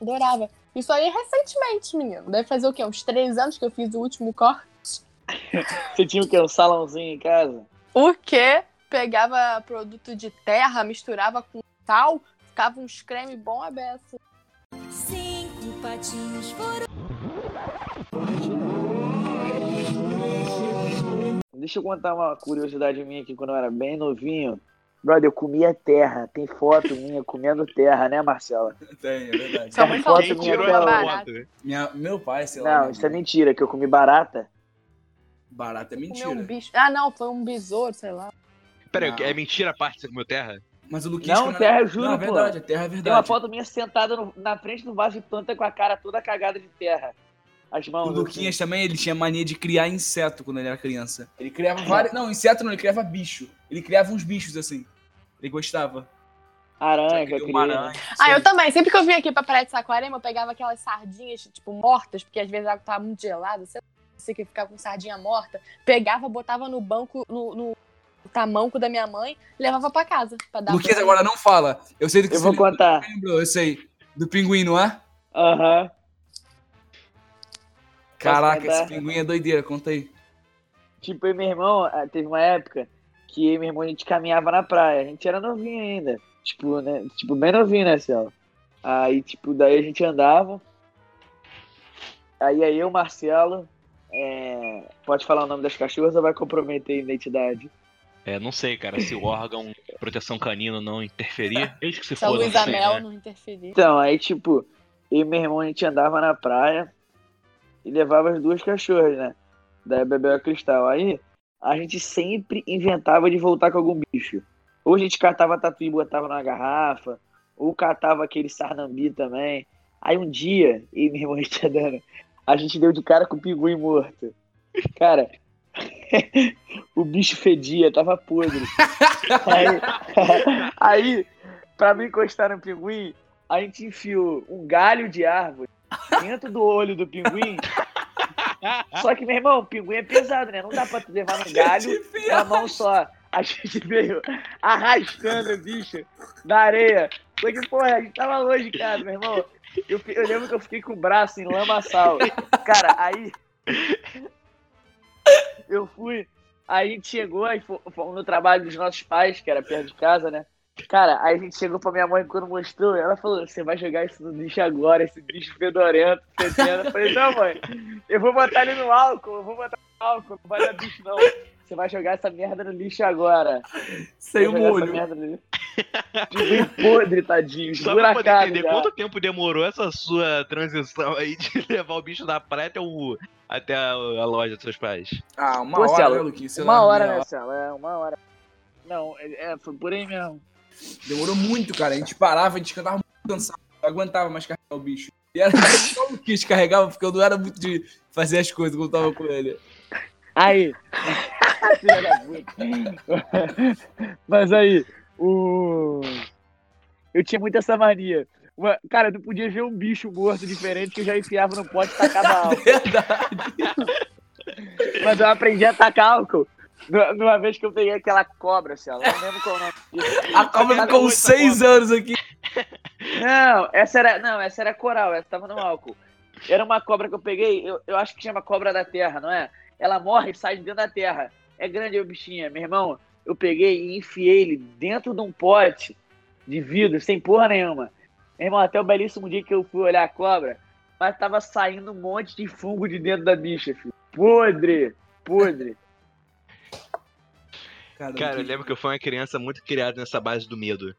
Adorava. Isso aí recentemente, menino. Deve fazer o quê? Uns três anos que eu fiz o último corte. Você tinha o quê? Um salãozinho em casa? O quê? Pegava produto de terra, misturava com sal, ficava uns creme bom a beça. Cinco patinhos foram. Deixa eu contar uma curiosidade minha aqui quando eu era bem novinho. Brother, eu comia terra. Tem foto minha comendo terra, né, Marcela? Tem, é verdade. Sua mãe falou que tirou foto? Minha, meu pai, sei lá. Não, isso é mãe. mentira, que eu comi barata. Barata é mentira. um bicho. Ah, não, foi um besouro, sei lá. Peraí, é mentira a parte que você comeu terra? Mas o Luquinhas... Não, quando terra, era- eu juro, Não, é pô. verdade, a terra é Tem uma verdade. foto minha sentada no- na frente do vaso de planta com a cara toda cagada de terra. As O mãos. Luquinhas também, ele tinha mania de criar inseto quando ele era criança. Ele criava vários... Não, inseto não, ele criava bicho. Ele criava uns bichos, assim. Ele gostava. assim. Aranha, uma né? aranha, Ah, eu também. Sempre que eu vinha aqui pra Praia de Saquarema, eu pegava aquelas sardinhas, tipo, mortas, porque às vezes a água tava muito gelada, sei lá, sei que ficava com sardinha morta. Pegava, botava no banco, no, no tamanco da minha mãe, e levava pra casa. Pra dar Luquinhas agora não fala. Eu sei do que Eu você vou lembrou, contar. lembrou, eu sei. Do pinguim, não é? Aham. Caraca, esse pinguim é doideira, conta aí. Tipo, eu e meu irmão, ah, teve uma época que eu e meu irmão a gente caminhava na praia. A gente era novinho ainda. Tipo, né? Tipo, bem novinho, né, Céu? Aí, tipo, daí a gente andava. Aí aí eu, Marcelo. é, Pode falar o nome das cachorras ou vai comprometer a identidade? É, não sei, cara, se o órgão de proteção canino não interferir, eles que se Se a foda, Luísa não sei, Mel né? não interferir. Então, aí, tipo, eu e meu irmão a gente andava na praia e levava as duas cachorras, né? Da Bebel e a Cristal. Aí a gente sempre inventava de voltar com algum bicho. Ou a gente catava tatu e botava na garrafa, ou catava aquele sarnambi também. Aí um dia, e meu irmão a gente andando, a gente deu de cara com o pinguim morto. Cara, o bicho fedia, tava podre. Aí, aí, pra não encostar no pinguim, a gente enfiou um galho de árvore dentro do olho do pinguim. Só que, meu irmão, o pinguim é pesado, né? Não dá pra tu levar no galho na mão só. a gente veio arrastando o bicho na areia. Só que, porra, a gente tava longe de casa, meu irmão. Eu, eu lembro que eu fiquei com o braço em lamaçal. Cara, aí. Eu fui. Aí a gente chegou, aí fo- fomos no trabalho dos nossos pais, que era perto de casa, né? Cara, aí a gente chegou pra minha mãe quando mostrou, ela falou: Você vai jogar isso no lixo agora, esse bicho fedorento, fedendo. Eu falei: Não, mãe, eu vou botar ele no álcool, eu vou botar no álcool, não vai dar bicho, não. Você vai jogar essa merda no lixo agora. Sem o molho. bem podre, tadinho, Só pra poder entender já. quanto tempo demorou essa sua transição aí de levar o bicho da praia até, o, até a, a loja dos seus pais. Ah, uma Pô, hora, Celo, né, Luquinhos? Sei Uma hora, né, Celo? É, uma hora. Não, é, é, foi por aí mesmo. Demorou muito, cara. A gente parava, a gente cantava muito cansado. Não aguentava mais carregar o bicho. E era só o que carregava, porque eu não era muito de fazer as coisas quando tava com ele. Aí. Mas aí, o. Eu tinha muito essa mania. Uma- Cara, não podia ver um bicho morto diferente que eu já enfiava no pote e tacava álcool. Verdade. Mas eu aprendi a tacar álcool. Nu- Numa vez que eu peguei aquela cobra, assim, ó, não lembro qual o nome disso. A cobra ficou seis anos aqui. Não, essa era. Não, essa era coral, essa tava no álcool. Era uma cobra que eu peguei, eu, eu acho que chama cobra da terra, não é? Ela morre e sai de dentro da terra. É grande a bichinha, meu irmão. Eu peguei e enfiei ele dentro de um pote de vidro, sem porra nenhuma. Meu irmão, até o belíssimo dia que eu fui olhar a cobra, mas tava saindo um monte de fungo de dentro da bicha, filho. Podre, podre. Cara, eu lembro que eu fui uma criança muito criada nessa base do medo.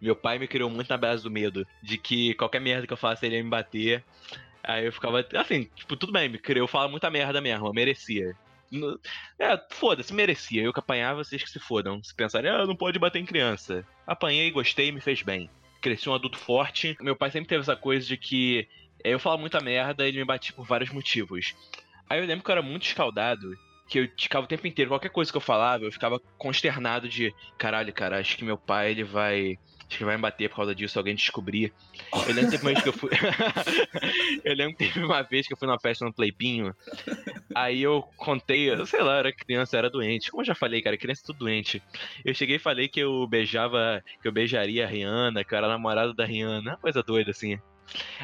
Meu pai me criou muito na base do medo. De que qualquer merda que eu faça ele ia me bater. Aí eu ficava. Assim, tipo, tudo bem, me criou, fala muita merda mesmo, eu merecia. É, foda-se, merecia. Eu que apanhava, vocês que se fodam. Se pensarem, ah, não pode bater em criança. Apanhei, gostei, me fez bem. Cresci um adulto forte. Meu pai sempre teve essa coisa de que é, eu falava muita merda e ele me batia por vários motivos. Aí eu lembro que eu era muito escaldado que eu ficava o tempo inteiro, qualquer coisa que eu falava, eu ficava consternado de caralho, cara, acho que meu pai ele vai. Acho que vai me bater por causa disso, alguém descobrir. Eu lembro teve uma vez que eu fui. eu lembro que teve uma vez que eu fui numa festa no Playpinho. Aí eu contei, eu sei lá, era criança, era doente. Como eu já falei, cara, criança é tudo doente. Eu cheguei e falei que eu beijava, que eu beijaria a Rihanna, que eu era namorado da Rihanna, coisa doida assim.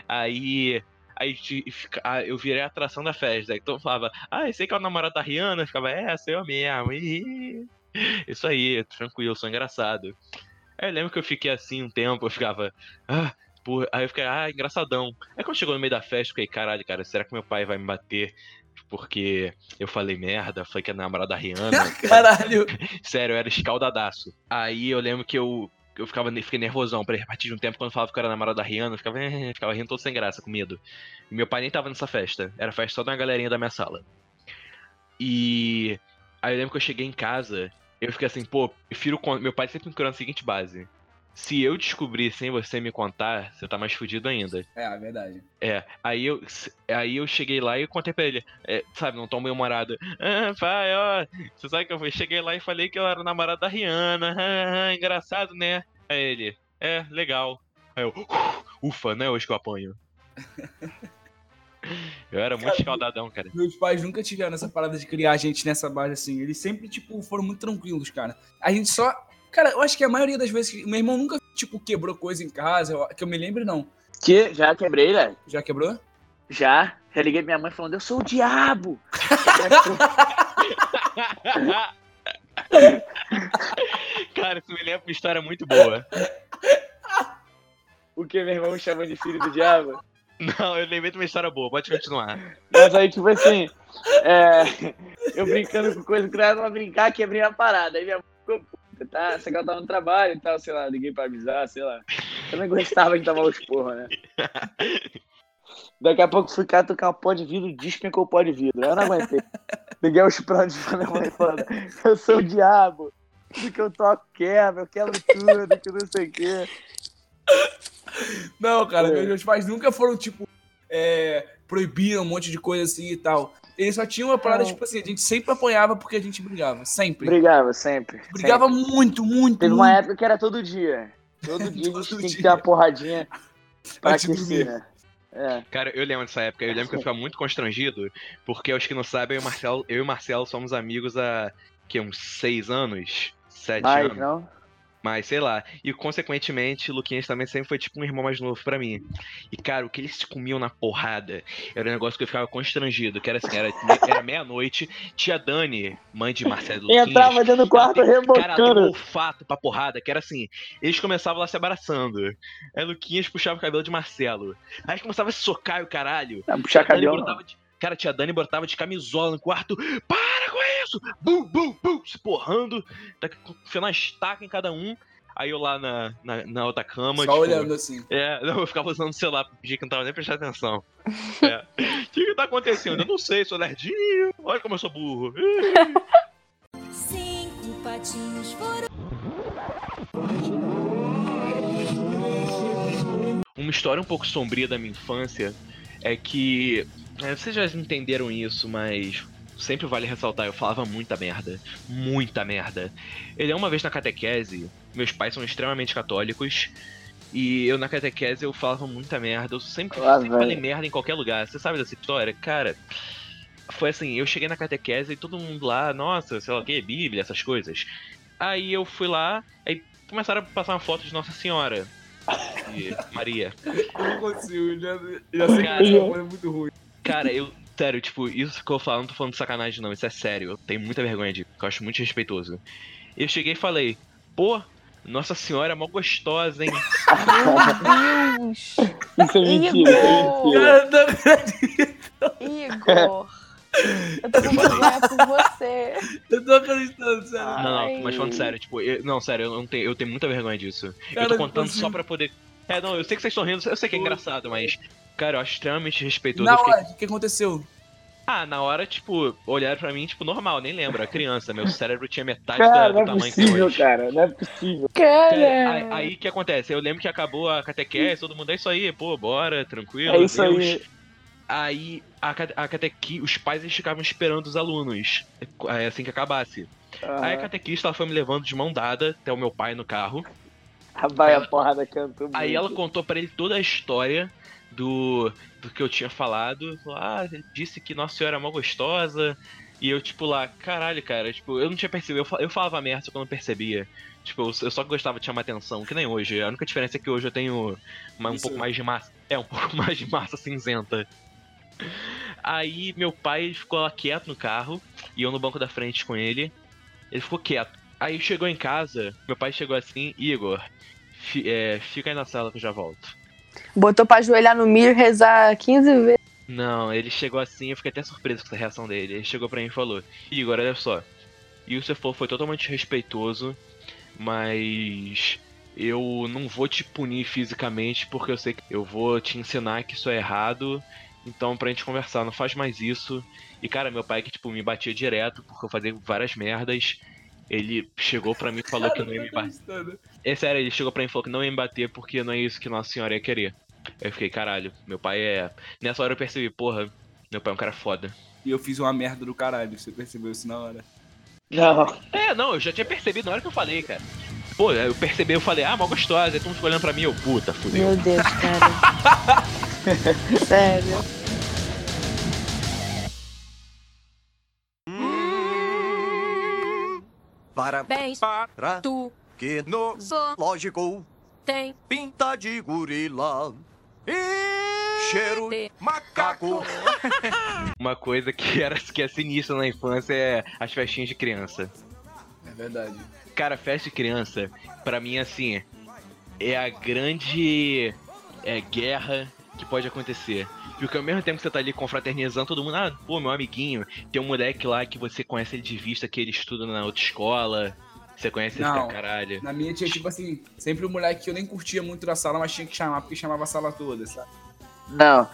Aí. Aí ah, eu virei a atração da festa. Então eu falava, ah, esse que é o namorado da Rihanna? Eu ficava, é, sou eu mesmo. Ih, Isso aí, tranquilo, sou engraçado. Aí eu lembro que eu fiquei assim um tempo, eu ficava, ah, porra. Aí eu fiquei, ah, engraçadão. Aí quando chegou no meio da festa, eu fiquei, caralho, cara, será que meu pai vai me bater? Porque eu falei merda, falei que é namorado da Rihanna. Caralho. Sério, eu era escaldadaço. Aí eu lembro que eu, eu ficava, fiquei nervosão. A partir de um tempo, quando falava que eu era namorado da Rihanna, eu ficava, "Eh", ficava rindo todo sem graça, com medo. E meu pai nem tava nessa festa. Era festa só de uma galerinha da minha sala. E aí eu lembro que eu cheguei em casa, eu fiquei assim, pô, prefiro. Meu pai sempre me criou na seguinte base. Se eu descobrir sem você me contar, você tá mais fudido ainda. É, é verdade. É, aí eu, aí eu cheguei lá e contei pra ele, é, sabe, não tão bem humorado. Ah, pai, ó, você sabe que eu cheguei lá e falei que eu era namorado da Rihanna, ah, ah, engraçado, né? Aí ele, é, legal. Aí eu, ufa, não é hoje que eu apanho. Eu era muito escaldadão, cara. Meus pais nunca tiveram essa parada de criar a gente nessa base assim. Eles sempre, tipo, foram muito tranquilos, cara. A gente só. Cara, eu acho que a maioria das vezes. que- Meu irmão nunca, tipo, quebrou coisa em casa. eu- Que eu me lembre, não. Que já quebrei, né? Já quebrou? Já. Já liguei pra minha mãe falando, eu sou o diabo. cara, isso me lembra uma história muito boa. o que meu irmão me chama de filho do diabo? Não, eu lembrei de uma história boa, pode continuar. Mas aí, tipo assim, é, eu brincando com coisa que não era pra brincar, quebrei a parada. Aí minha mãe ficou puta, tá? Você que ela tava no trabalho e tal, sei lá, liguei pra avisar, sei lá. Eu não gostava de tomar os porra, né? Daqui a pouco fui cá tocar um pó de vidro, despencou o pó de vidro. Eu não aguentei. Liguei os prantos pra minha mãe falando, eu sou o diabo. Tudo que eu toco quebra, eu quebro tudo, que não sei o quê. Não, cara, É. meus pais nunca foram, tipo, é, proibiram um monte de coisa assim e tal. Eles só tinham uma parada, tipo assim, a gente sempre apanhava porque a gente brigava. Sempre. Brigava sempre. Brigava muito, muito, Teve muito. uma época que era todo dia. Todo dia a Todo gente tinha que ter uma porradinha pra aquecer, dormir. né? É. Cara, eu lembro dessa época, eu lembro que eu ficava muito constrangido, porque aos que não sabem, eu e o Marcelo, eu e o Marcelo somos amigos há que, uns seis anos. sete Mas anos. não. Mas sei lá. E consequentemente, Luquinhas também sempre foi tipo um irmão mais novo pra mim. E cara, o que eles comiam na porrada era um negócio que eu ficava constrangido. Que era assim, era, era meia-noite. Tia Dani, mãe de Marcelo Luquinhas. Entrava dentro do quarto Cara, tem um rebocando. olfato pra porrada, que era assim, eles começavam lá se abraçando. Aí Luquinhas puxava o cabelo de Marcelo. Aí começava a se socar o caralho. Não, puxar cabelo. Cara, tia Dani botava de camisola no quarto. Para com isso! Bum, bum, bum! Se porrando. Tá enfiando uma estaca em cada um. Aí eu lá na, na, na outra cama. Só tipo, olhando assim. É, não, eu ficava usando o celular pra fingir que não tava nem prestando atenção. É. O que que tá acontecendo? Eu não sei, sou nerdinho. Olha como eu sou burro. Cinco patinhos foram. Uma história um pouco sombria da minha infância é que. é, vocês já entenderam isso, mas sempre vale ressaltar, eu falava muita merda. Muita merda. Ele é uma vez na catequese, meus pais são extremamente católicos. E eu na catequese eu falava muita merda. Eu sempre, Ah, sempre falei merda em qualquer lugar. Você sabe dessa história? Cara, foi assim, eu cheguei na catequese e todo mundo lá, nossa, sei lá o que, Bíblia, essas coisas. Aí eu fui lá, aí começaram a passar uma foto de Nossa Senhora. E Maria. Eu não consigo, já, já sei que Cara, coisa é muito ruim. Cara, eu. Sério, tipo, isso que eu falo, não tô falando de sacanagem, não. Isso é sério. Eu tenho muita vergonha de. porque Eu acho muito respeitoso. Eu cheguei e falei, pô, Nossa Senhora é mó gostosa, hein? Meu Deus! Isso é mentira, é mentira. Cara, não acredito. Igor! Eu tô com vergonha por você. Eu tô acreditando, sério. Não, não, mas falando sério, tipo, eu- não, sério, eu, não tenho, eu tenho muita vergonha disso. Cara, eu tô contando consigo. só pra poder. É, não, eu sei que vocês estão rindo, eu sei que é engraçado, mas. Cara, eu acho extremamente respeitoso. Na hora, o que aconteceu? Ah, na hora, tipo, olharam pra mim, tipo, normal, nem lembro, era criança. Meu cérebro tinha metade Cara, da- do não é tamanho que é possível, hoje. cara. Não é possível. Cara, aí, aí que acontece? Eu lembro que acabou a catequese, todo mundo é isso aí, pô, bora, tranquilo. É isso Deus. aí. Aí a, a catequi, os pais eles ficavam esperando os alunos, é, assim que acabasse. Aí a catequista ela foi me levando de mão dada até o meu pai no carro. Vai a porrada cantou muito. Aí ela contou pra ele toda a história do, do que eu tinha falado. Ah, disse que Nossa Senhora é mó gostosa. E eu, tipo, lá, caralho, cara, tipo, eu não tinha percebido. Eu, eu falava merda, só que eu não percebia. Tipo, eu, eu só gostava de chamar atenção, que nem hoje. A única diferença é que hoje eu tenho uma- um Isso. pouco mais de massa. É, um pouco mais de massa cinzenta. Aí meu pai ficou lá quieto no carro, e eu no banco da frente com ele. Ele ficou quieto. Aí chegou em casa, meu pai chegou assim, Igor, é, fica aí na sala que eu já volto. Botou pra ajoelhar no milho e rezar 15 vezes. Não, ele chegou assim, eu fiquei até surpreso com essa reação dele. Ele chegou pra mim e falou: Igor, olha só. E o falou foi totalmente respeitoso, mas eu não vou te punir fisicamente porque eu sei que eu vou te ensinar que isso é errado. Então, pra gente conversar, não faz mais isso. E cara, meu pai que tipo me batia direto porque eu fazia várias merdas. Ele chegou pra mim e falou que não ia me bater. É sério, ele chegou pra mim e falou que não ia me bater porque não é isso que Nossa Senhora ia querer. Aí eu fiquei, caralho, meu pai é. Nessa hora eu percebi, porra, meu pai é um cara foda. E eu fiz uma merda do caralho, você percebeu isso na hora. Não. É, não, eu já tinha percebido na hora que eu falei, cara. Pô, eu percebi, eu falei, ah, mal gostosa, aí todo mundo ficou olhando pra mim, eu, puta, fudeu. Meu Deus, cara. Sério. Parabéns para tu que no só lógico tem pinta de gorila e cheiro de macaco. Uma coisa que era que é sinistra na infância é as festinhas de criança. É verdade. Cara, festa de criança, pra mim, assim, é a grande é, guerra que pode acontecer. Porque ao mesmo tempo que você tá ali confraternizando todo mundo, ah, pô, meu amiguinho, tem um moleque lá que você conhece ele de vista, que ele estuda na outra escola. Você conhece ele Não. pra caralho. Na minha tinha, tipo assim, sempre o moleque que eu nem curtia muito da sala, mas tinha que chamar, porque chamava a sala toda, sabe? Não.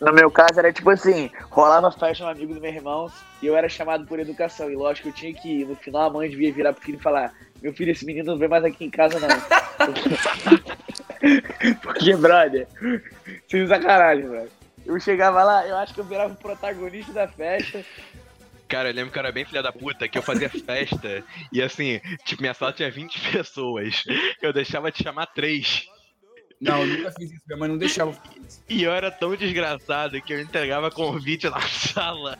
No meu caso era tipo assim, rolava festa no amigo do meu irmão e eu era chamado por educação. E lógico, eu tinha que ir. No final a mãe devia virar pro filho e falar, meu filho, esse menino não vem mais aqui em casa não. Porque, brother, sem sacanagem, brother. Eu chegava lá, eu acho que eu virava o protagonista da festa. Cara, eu lembro que eu era bem filha da puta, que eu fazia festa e assim, tipo, minha sala tinha 20 pessoas. Eu deixava de chamar três. Não, eu nunca fiz isso, minha mãe não deixava. E eu era tão desgraçado que eu entregava convite na sala.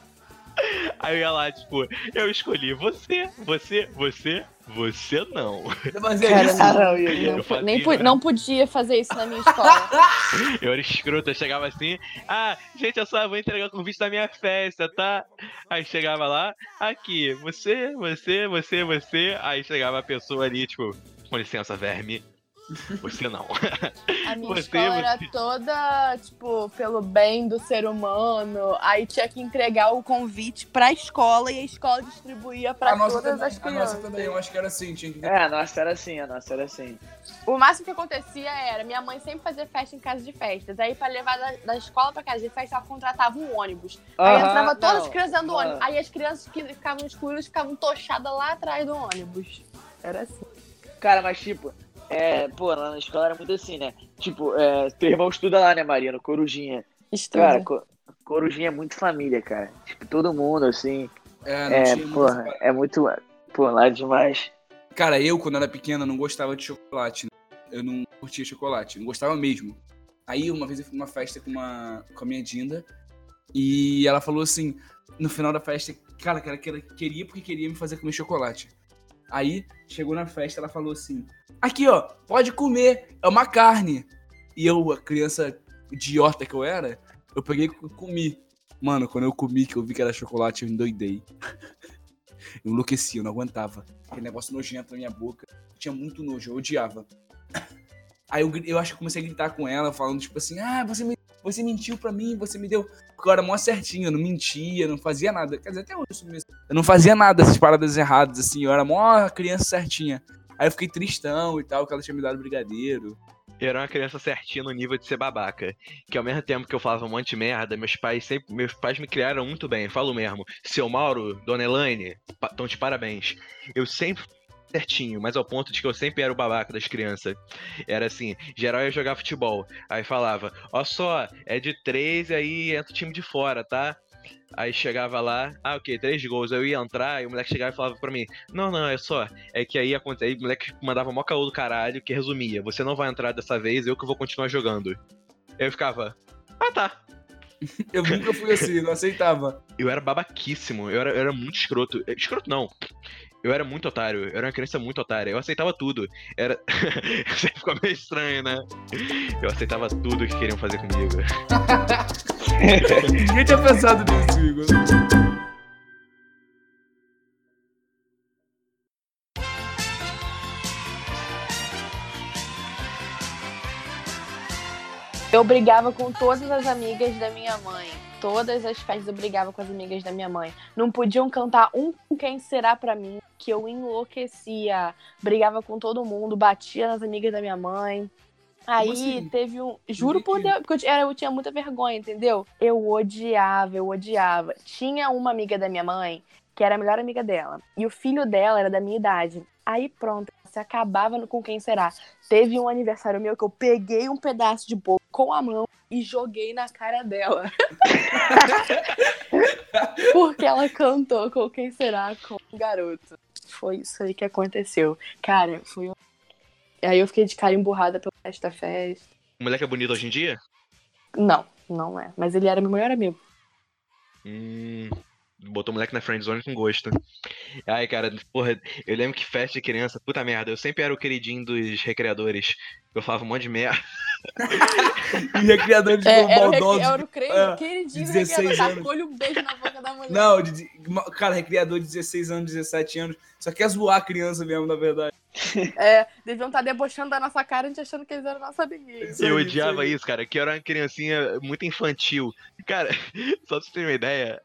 Aí eu ia lá, tipo, eu escolhi você, você, você, você não. Mas é Cara, isso. Igor. Eu Não, fazia, nem né? não podia fazer isso na minha escola. Eu era escroto, eu chegava assim, ah, gente, eu só vou entregar o convite da minha festa, tá? Aí chegava lá, aqui, você, você, você, você. Aí chegava a pessoa ali, tipo, com licença, verme. Você não. A minha Você, escola era você. toda, tipo, pelo bem do ser humano. Aí tinha que entregar o convite pra escola e a escola distribuía pra a todas também, as a nossa crianças. também, eu acho que era assim, tinha que É, a nossa era assim, a nossa era assim. O máximo que acontecia era, minha mãe sempre fazia festa em casa de festas. Aí, pra levar da, da escola pra casa de festa, ela contratava um ônibus. Aí Aham, entrava todas não, as crianças dentro do ônibus. Aí as crianças que ficavam excluídas ficavam tochadas lá atrás do ônibus. Era assim. Cara, mas tipo, é, pô, lá na escola era muito assim, né? Tipo, é, teu irmão estuda lá, né, Maria, no Corujinha. Estudo. Cara, Co- Corujinha é muito família, cara. Tipo, todo mundo, assim. É, não É, porra, separada. é muito. Pô, lá é demais. Cara, eu, quando era pequena, não gostava de chocolate. né? Eu não curtia chocolate, não gostava mesmo. Aí, uma vez eu fui numa festa com, uma, com a minha Dinda, e ela falou assim, no final da festa, cara, que ela queria porque queria me fazer comer chocolate. Aí, chegou na festa, ela falou assim, aqui, ó, pode comer, é uma carne. E eu, a criança idiota que eu era, eu peguei e comi. Mano, quando eu comi, que eu vi que era chocolate, eu endoidei. Eu enlouqueci, eu não aguentava. Aquele negócio nojento na minha boca. Tinha muito nojo, eu odiava. Aí eu, eu acho que eu comecei a gritar com ela, falando tipo assim: Ah, você, me, você mentiu pra mim, você me deu. Era mó certinho, eu não mentia, não fazia nada. Quer dizer, até hoje mesmo. Eu não fazia nada dessas paradas erradas, assim. Eu era mó criança certinha. Aí eu fiquei tristão e tal, que ela tinha me dado brigadeiro. Eu era uma criança certinha no nível de ser babaca. Que ao mesmo tempo que eu falava um monte de merda, meus pais sempre. Meus pais me criaram muito bem, falo mesmo. Seu Mauro, Dona Elaine, estão de parabéns. Eu sempre certinho, mas ao ponto de que eu sempre era o babaca das crianças. Era assim, geral ia jogar futebol. Aí falava, ó só, é de três e aí entra o time de fora, tá? Aí chegava lá, ah, ok, três gols. Eu ia entrar e o moleque chegava e falava pra mim: Não, não, é só. É que aí aconteceu. Aí o moleque mandava mó caô do caralho que resumia: Você não vai entrar dessa vez, eu que vou continuar jogando. Eu ficava: Ah, tá. Eu nunca fui assim, não aceitava. Eu era babaquíssimo, eu era, eu era muito escroto. Escroto não. Eu era muito otário, eu era uma criança muito otária. Eu aceitava tudo. Era. Ficou meio estranho, né? Eu aceitava tudo que queriam fazer comigo. Ninguém tinha pensado nisso, Igor. Eu brigava com todas as amigas da minha mãe. Todas as festas eu brigava com as amigas da minha mãe. Não podiam cantar um Quem Será Pra Mim, que eu enlouquecia. Brigava com todo mundo, batia nas amigas da minha mãe. Aí assim? teve um. Juro por. Deus, porque eu tinha, eu tinha muita vergonha, entendeu? Eu odiava, eu odiava. Tinha uma amiga da minha mãe que era a melhor amiga dela. E o filho dela era da minha idade. Aí pronto, se acabava no com quem será. Teve um aniversário meu que eu peguei um pedaço de bolo com a mão e joguei na cara dela. Porque ela cantou com quem será com o garoto. Foi isso aí que aconteceu. Cara, foi um... Aí eu fiquei de cara emburrada pelo resto da festa. O moleque é bonito hoje em dia? Não, não é. Mas ele era meu melhor amigo. Hum. Botou o moleque na friendzone com gosto. Ai, cara, porra, eu lembro que festa de criança, puta merda, eu sempre era o queridinho dos recreadores. Eu falava um monte de merda. E recreador de É, era, o baldoso. recri... era o cre... é, queridinho do 16 recreador. anos. Tacou-lhe um beijo na boca da mulher. Não, de, cara, recreador de 16 anos, 17 anos. Só quer zoar a criança mesmo, na verdade. É, deviam estar debochando da nossa cara, a gente achando que eles eram nossa amiguinha. Eu odiava isso, cara, que eu era uma criancinha muito infantil. Cara, só pra você ter uma ideia,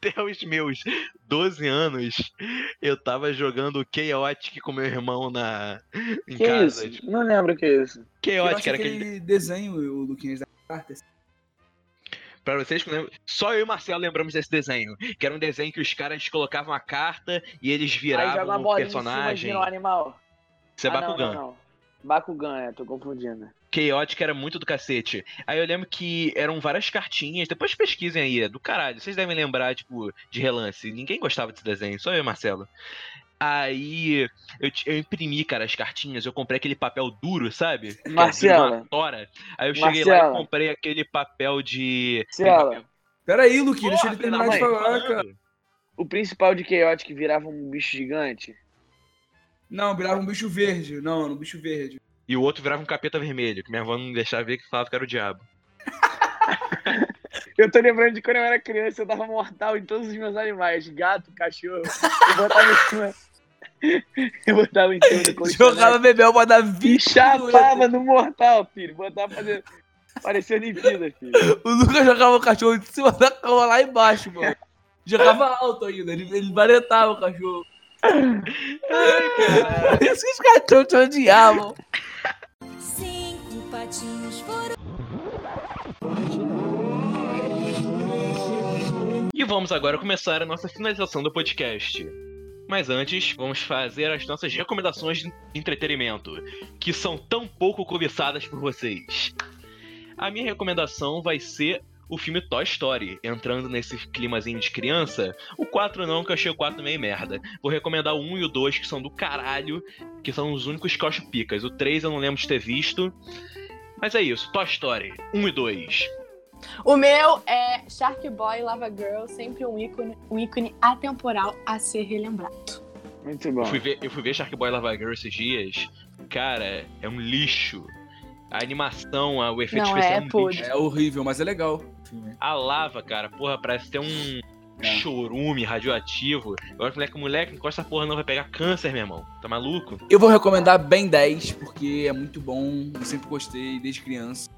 até os meus 12 anos, eu tava jogando Chaotic com meu irmão na em Que casa. isso? Não lembro o que é isso. Chaotic era aquele aquele. desenho, o Luquinhas da carta. Pra vocês que lembram. Só eu e o Marcelo lembramos desse desenho. Que era um desenho que os caras colocavam a carta e eles viravam uma um bolinha em cima personagem. um animal. Isso é Ah, não, Bakugan. não, não. Bakugan, é, tô confundindo. Chaotic era muito do cacete. Aí eu lembro que eram várias cartinhas. Depois pesquisem aí, é do caralho. Vocês devem lembrar, tipo, de relance. Ninguém gostava desse desenho, só eu e Marcelo. Aí eu, eu imprimi, cara, as cartinhas. Eu comprei aquele papel duro, sabe? É Marcela. uma tora. Aí eu cheguei lá e comprei aquele papel de. Marcela. Pera aí, Luquinha, deixa ele terminar de falar, falando. cara. O principal de Chaotic virava um bicho gigante. Não, virava um bicho verde. Não, um bicho verde. E o outro virava um capeta vermelho, que minha avó não deixava ver que falava que era o diabo. Eu tô lembrando de quando eu era criança, eu dava mortal em todos os meus animais. Gato, cachorro. Eu botava em cima. Eu botava em cima do colchonete. Jogava Bebel pra dar E 20 chapava no mortal, filho. Botava fazer. Parecia Olimpíada, filho. O Lucas jogava o cachorro em cima da cama lá embaixo, mano. Jogava alto ainda, ele, ele o cachorro. Por isso que os cachorros te odiavam. Foram. E vamos agora começar a nossa finalização do podcast. Mas antes, vamos fazer as nossas recomendações de entretenimento, que são tão pouco cobiçadas por vocês. A minha recomendação vai ser o filme Toy Story, entrando nesse climazinho de criança. O 4 não, que eu achei o 4 meio merda. Vou recomendar o 1 e o 2, que são do caralho, que são os únicos que eu acho picas. O 3 eu não lembro de ter visto. Mas é isso, Toy Story 1 e 2. O meu é Shark Boy Lava Girl, sempre um ícone, um ícone atemporal a ser relembrado. Muito bom. Eu fui ver, eu fui ver Shark Boy Lava Girl esses dias. Cara, é um lixo. A animação, o efeito Não, especial é um lixo. podre. É horrível, mas é legal. A lava, cara, porra, parece ter um É. chorume radioativo. Agora, moleque, moleque, não encosta essa porra não, vai pegar câncer, meu irmão. Tá maluco? Eu vou recomendar Ben 10, porque é muito bom. Eu sempre gostei desde criança.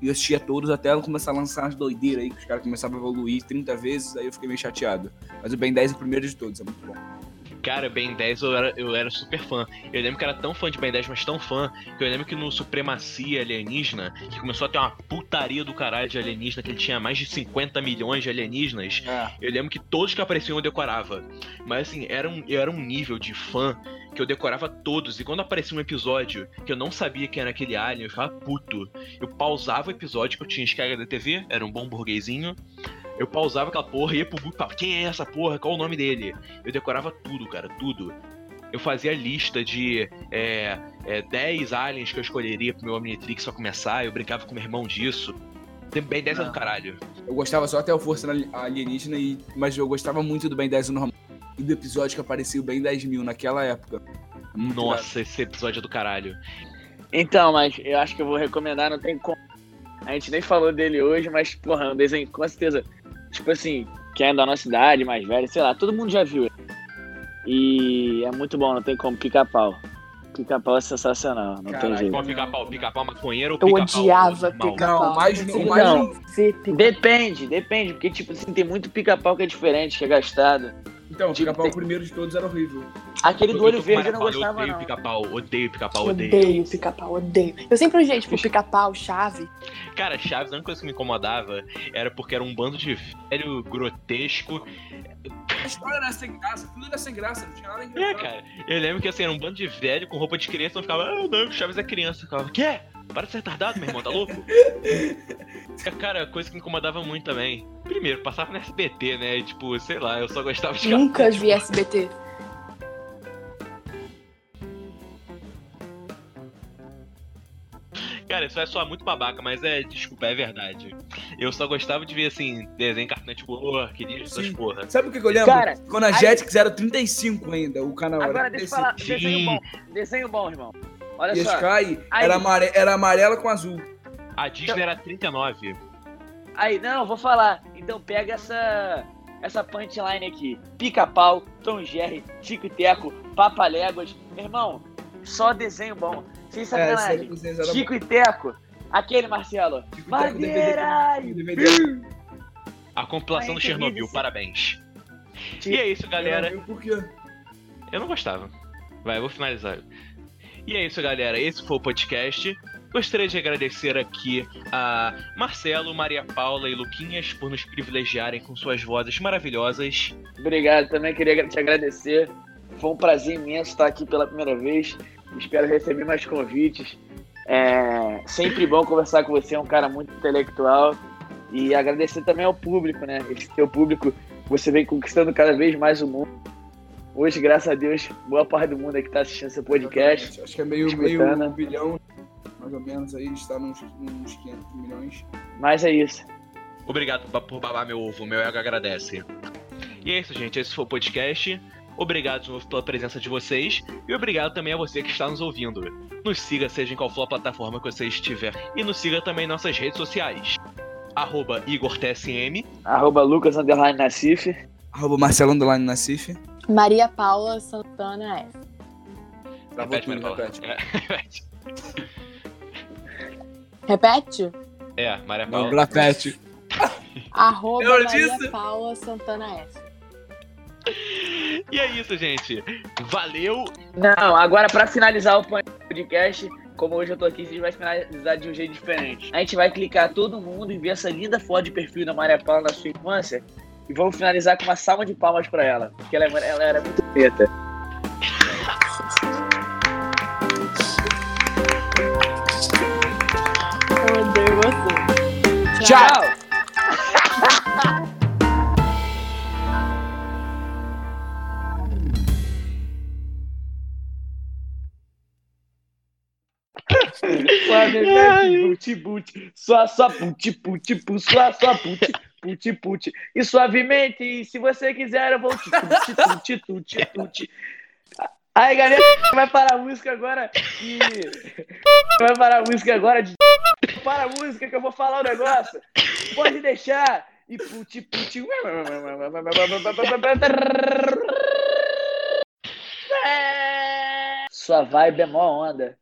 E eu assistia todos até ela começar a lançar as doideiras aí, que os caras começavam a evoluir 30 vezes, aí eu fiquei meio chateado. Mas o Ben 10 é o primeiro de todos, é muito bom. Cara, Ben 10 eu era, eu era super fã. Eu lembro que era tão fã de Ben 10, mas tão fã, que eu lembro que no Supremacia Alienígena, que começou a ter uma putaria do caralho de alienígena, que ele tinha mais de 50 milhões de alienígenas. É. Eu lembro que todos que apareciam eu decorava. Mas assim, era um, eu era um nível de fã que eu decorava todos. E quando aparecia um episódio que eu não sabia quem era aquele alien, eu ficava puto. Eu pausava o episódio que eu tinha esquerda da TV, era um bom burguesinho. Eu pausava aquela porra, ia pro Google e falava, quem é essa porra? Qual o nome dele? Eu decorava tudo, cara, tudo. Eu fazia lista de é, é, 10 aliens que eu escolheria pro meu Omnitrix pra começar. Eu brincava com meu irmão disso. Tem bem 10 é do Ah. caralho. Eu gostava só até o Força Alienígena, e... mas eu gostava muito do Ben 10 normal. E do episódio que aparecia o Ben 10 mil naquela época. Muito. Nossa, esse episódio é do caralho. Então, mas eu acho que eu vou recomendar, não tem como. A gente nem falou dele hoje, mas, porra, é um desenho com certeza. Tipo assim, quem é da nossa idade, mais velho, sei lá, todo mundo já viu ele. E é muito bom, não tem como pica-pau. Pica-pau é sensacional, não tem jeito. Qual pica-pau? Pica-pau maconheiro ou Eu pica-pau odiava normal? pica-pau. Não, mais- Eu o queria mais- Não. Depende, depende, porque, tipo assim, tem muito pica-pau que é diferente, que é gastado. Então, o Tipo, pica-pau tem- primeiro de todos era horrível. Aquele do Eu olho verde eu não gostava, odeio não. pica-pau, odeio pica-pau, odeio. Odeio pica-pau, odeio. Eu sempre odiei, tipo, pica-pau, chave. Cara, Chaves, a única coisa que me incomodava era porque era um bando de velho grotesco. A história era sem graça, tudo era sem graça, não tinha nada É, engraçado. cara, eu lembro que assim, era um bando de velho com roupa de criança, não ficava, ah, não, Chaves é criança. Eu ficava, quê? Para de ser retardado, meu irmão, tá louco? Cara, coisa que me incomodava muito também. Primeiro, passava no SBT, né? E, tipo, sei lá, eu só gostava de Nunca vi SBT. Cara, isso vai soar muito babaca, mas é, desculpa, é verdade. Eu só gostava de ver, assim, desenho Cartoon Network, essas porra. Sabe o que, eu lembro? Cara, Quando a aí- Jetix era 35 ainda, o canal Agora era deixa eu 35. falar, desenho bom, desenho bom, irmão. Olha E a só, Sky Aí- era, amare- era amarela com azul. A Disney era 39. aí, não, vou falar. Então pega essa essa punchline aqui. Pica-pau, Tom Jerry, Tico e Teco, Papaléguas. Meu irmão, só desenho bom. Sem É, sacanagem. vocês eram Chico e Teco. Aquele, Marcelo. Tico Madeira! A compilação do Chernobyl, parabéns. E é isso, galera. Eu não vi Por quê? Eu não gostava. Vai, eu vou finalizar. E é isso, galera. Esse foi o podcast. Gostaria de agradecer aqui a Marcelo, Maria Paula e Luquinhas por nos privilegiarem com suas vozes maravilhosas. Obrigado, também queria te agradecer. Foi um prazer imenso estar aqui pela primeira vez. Espero receber mais convites. É sempre bom conversar com você, é um cara muito intelectual. E agradecer também ao público, né? Esse teu público, você vem conquistando cada vez mais o mundo. Hoje, graças a Deus, boa parte do mundo aqui está assistindo seu podcast. Acho que é meio, Escutando. meio um bilhão, mais ou menos, aí está nos, nos 500 milhões. Mas é isso. Obrigado por babar meu ovo, meu ego agradece. E é isso, gente. Esse foi o podcast. Obrigado de novo pela presença de vocês. E obrigado também a você que está nos ouvindo. Nos siga, seja em qual for a plataforma que você estiver. E nos siga também em nossas redes sociais. Arroba IgorTSM. Arroba Lucas Nassif. Arroba Marcelo Nassif. Maria Paula Santana F. Travou Repete, tudo, Maria Paula. repete. É, repete. Repete? É, Maria Não, Paula. repete. Arroba Eu Maria disse. Paula Santana F. E é isso, gente. Valeu. Não, agora pra finalizar o podcast, como hoje eu tô aqui, a gente vai finalizar de um jeito diferente. A gente vai clicar todo mundo e ver essa linda foto de perfil da Maria Paula na sua infância e vamos finalizar com uma salva de palmas pra ela, porque ela, é- ela era muito odeio você. Tchau. Suavemente, buti, buti, sua, sua, puti, puti, pu, sua, sua, puti, puti. E suavemente, se você quiser, eu vou te tuti, tuti, tuti, tuti. Aí, galera, vai parar a música agora e... Vai parar a música agora de... Para a música que eu vou falar o negócio. Pode deixar. E puti, puti... Sua vibe é mó onda.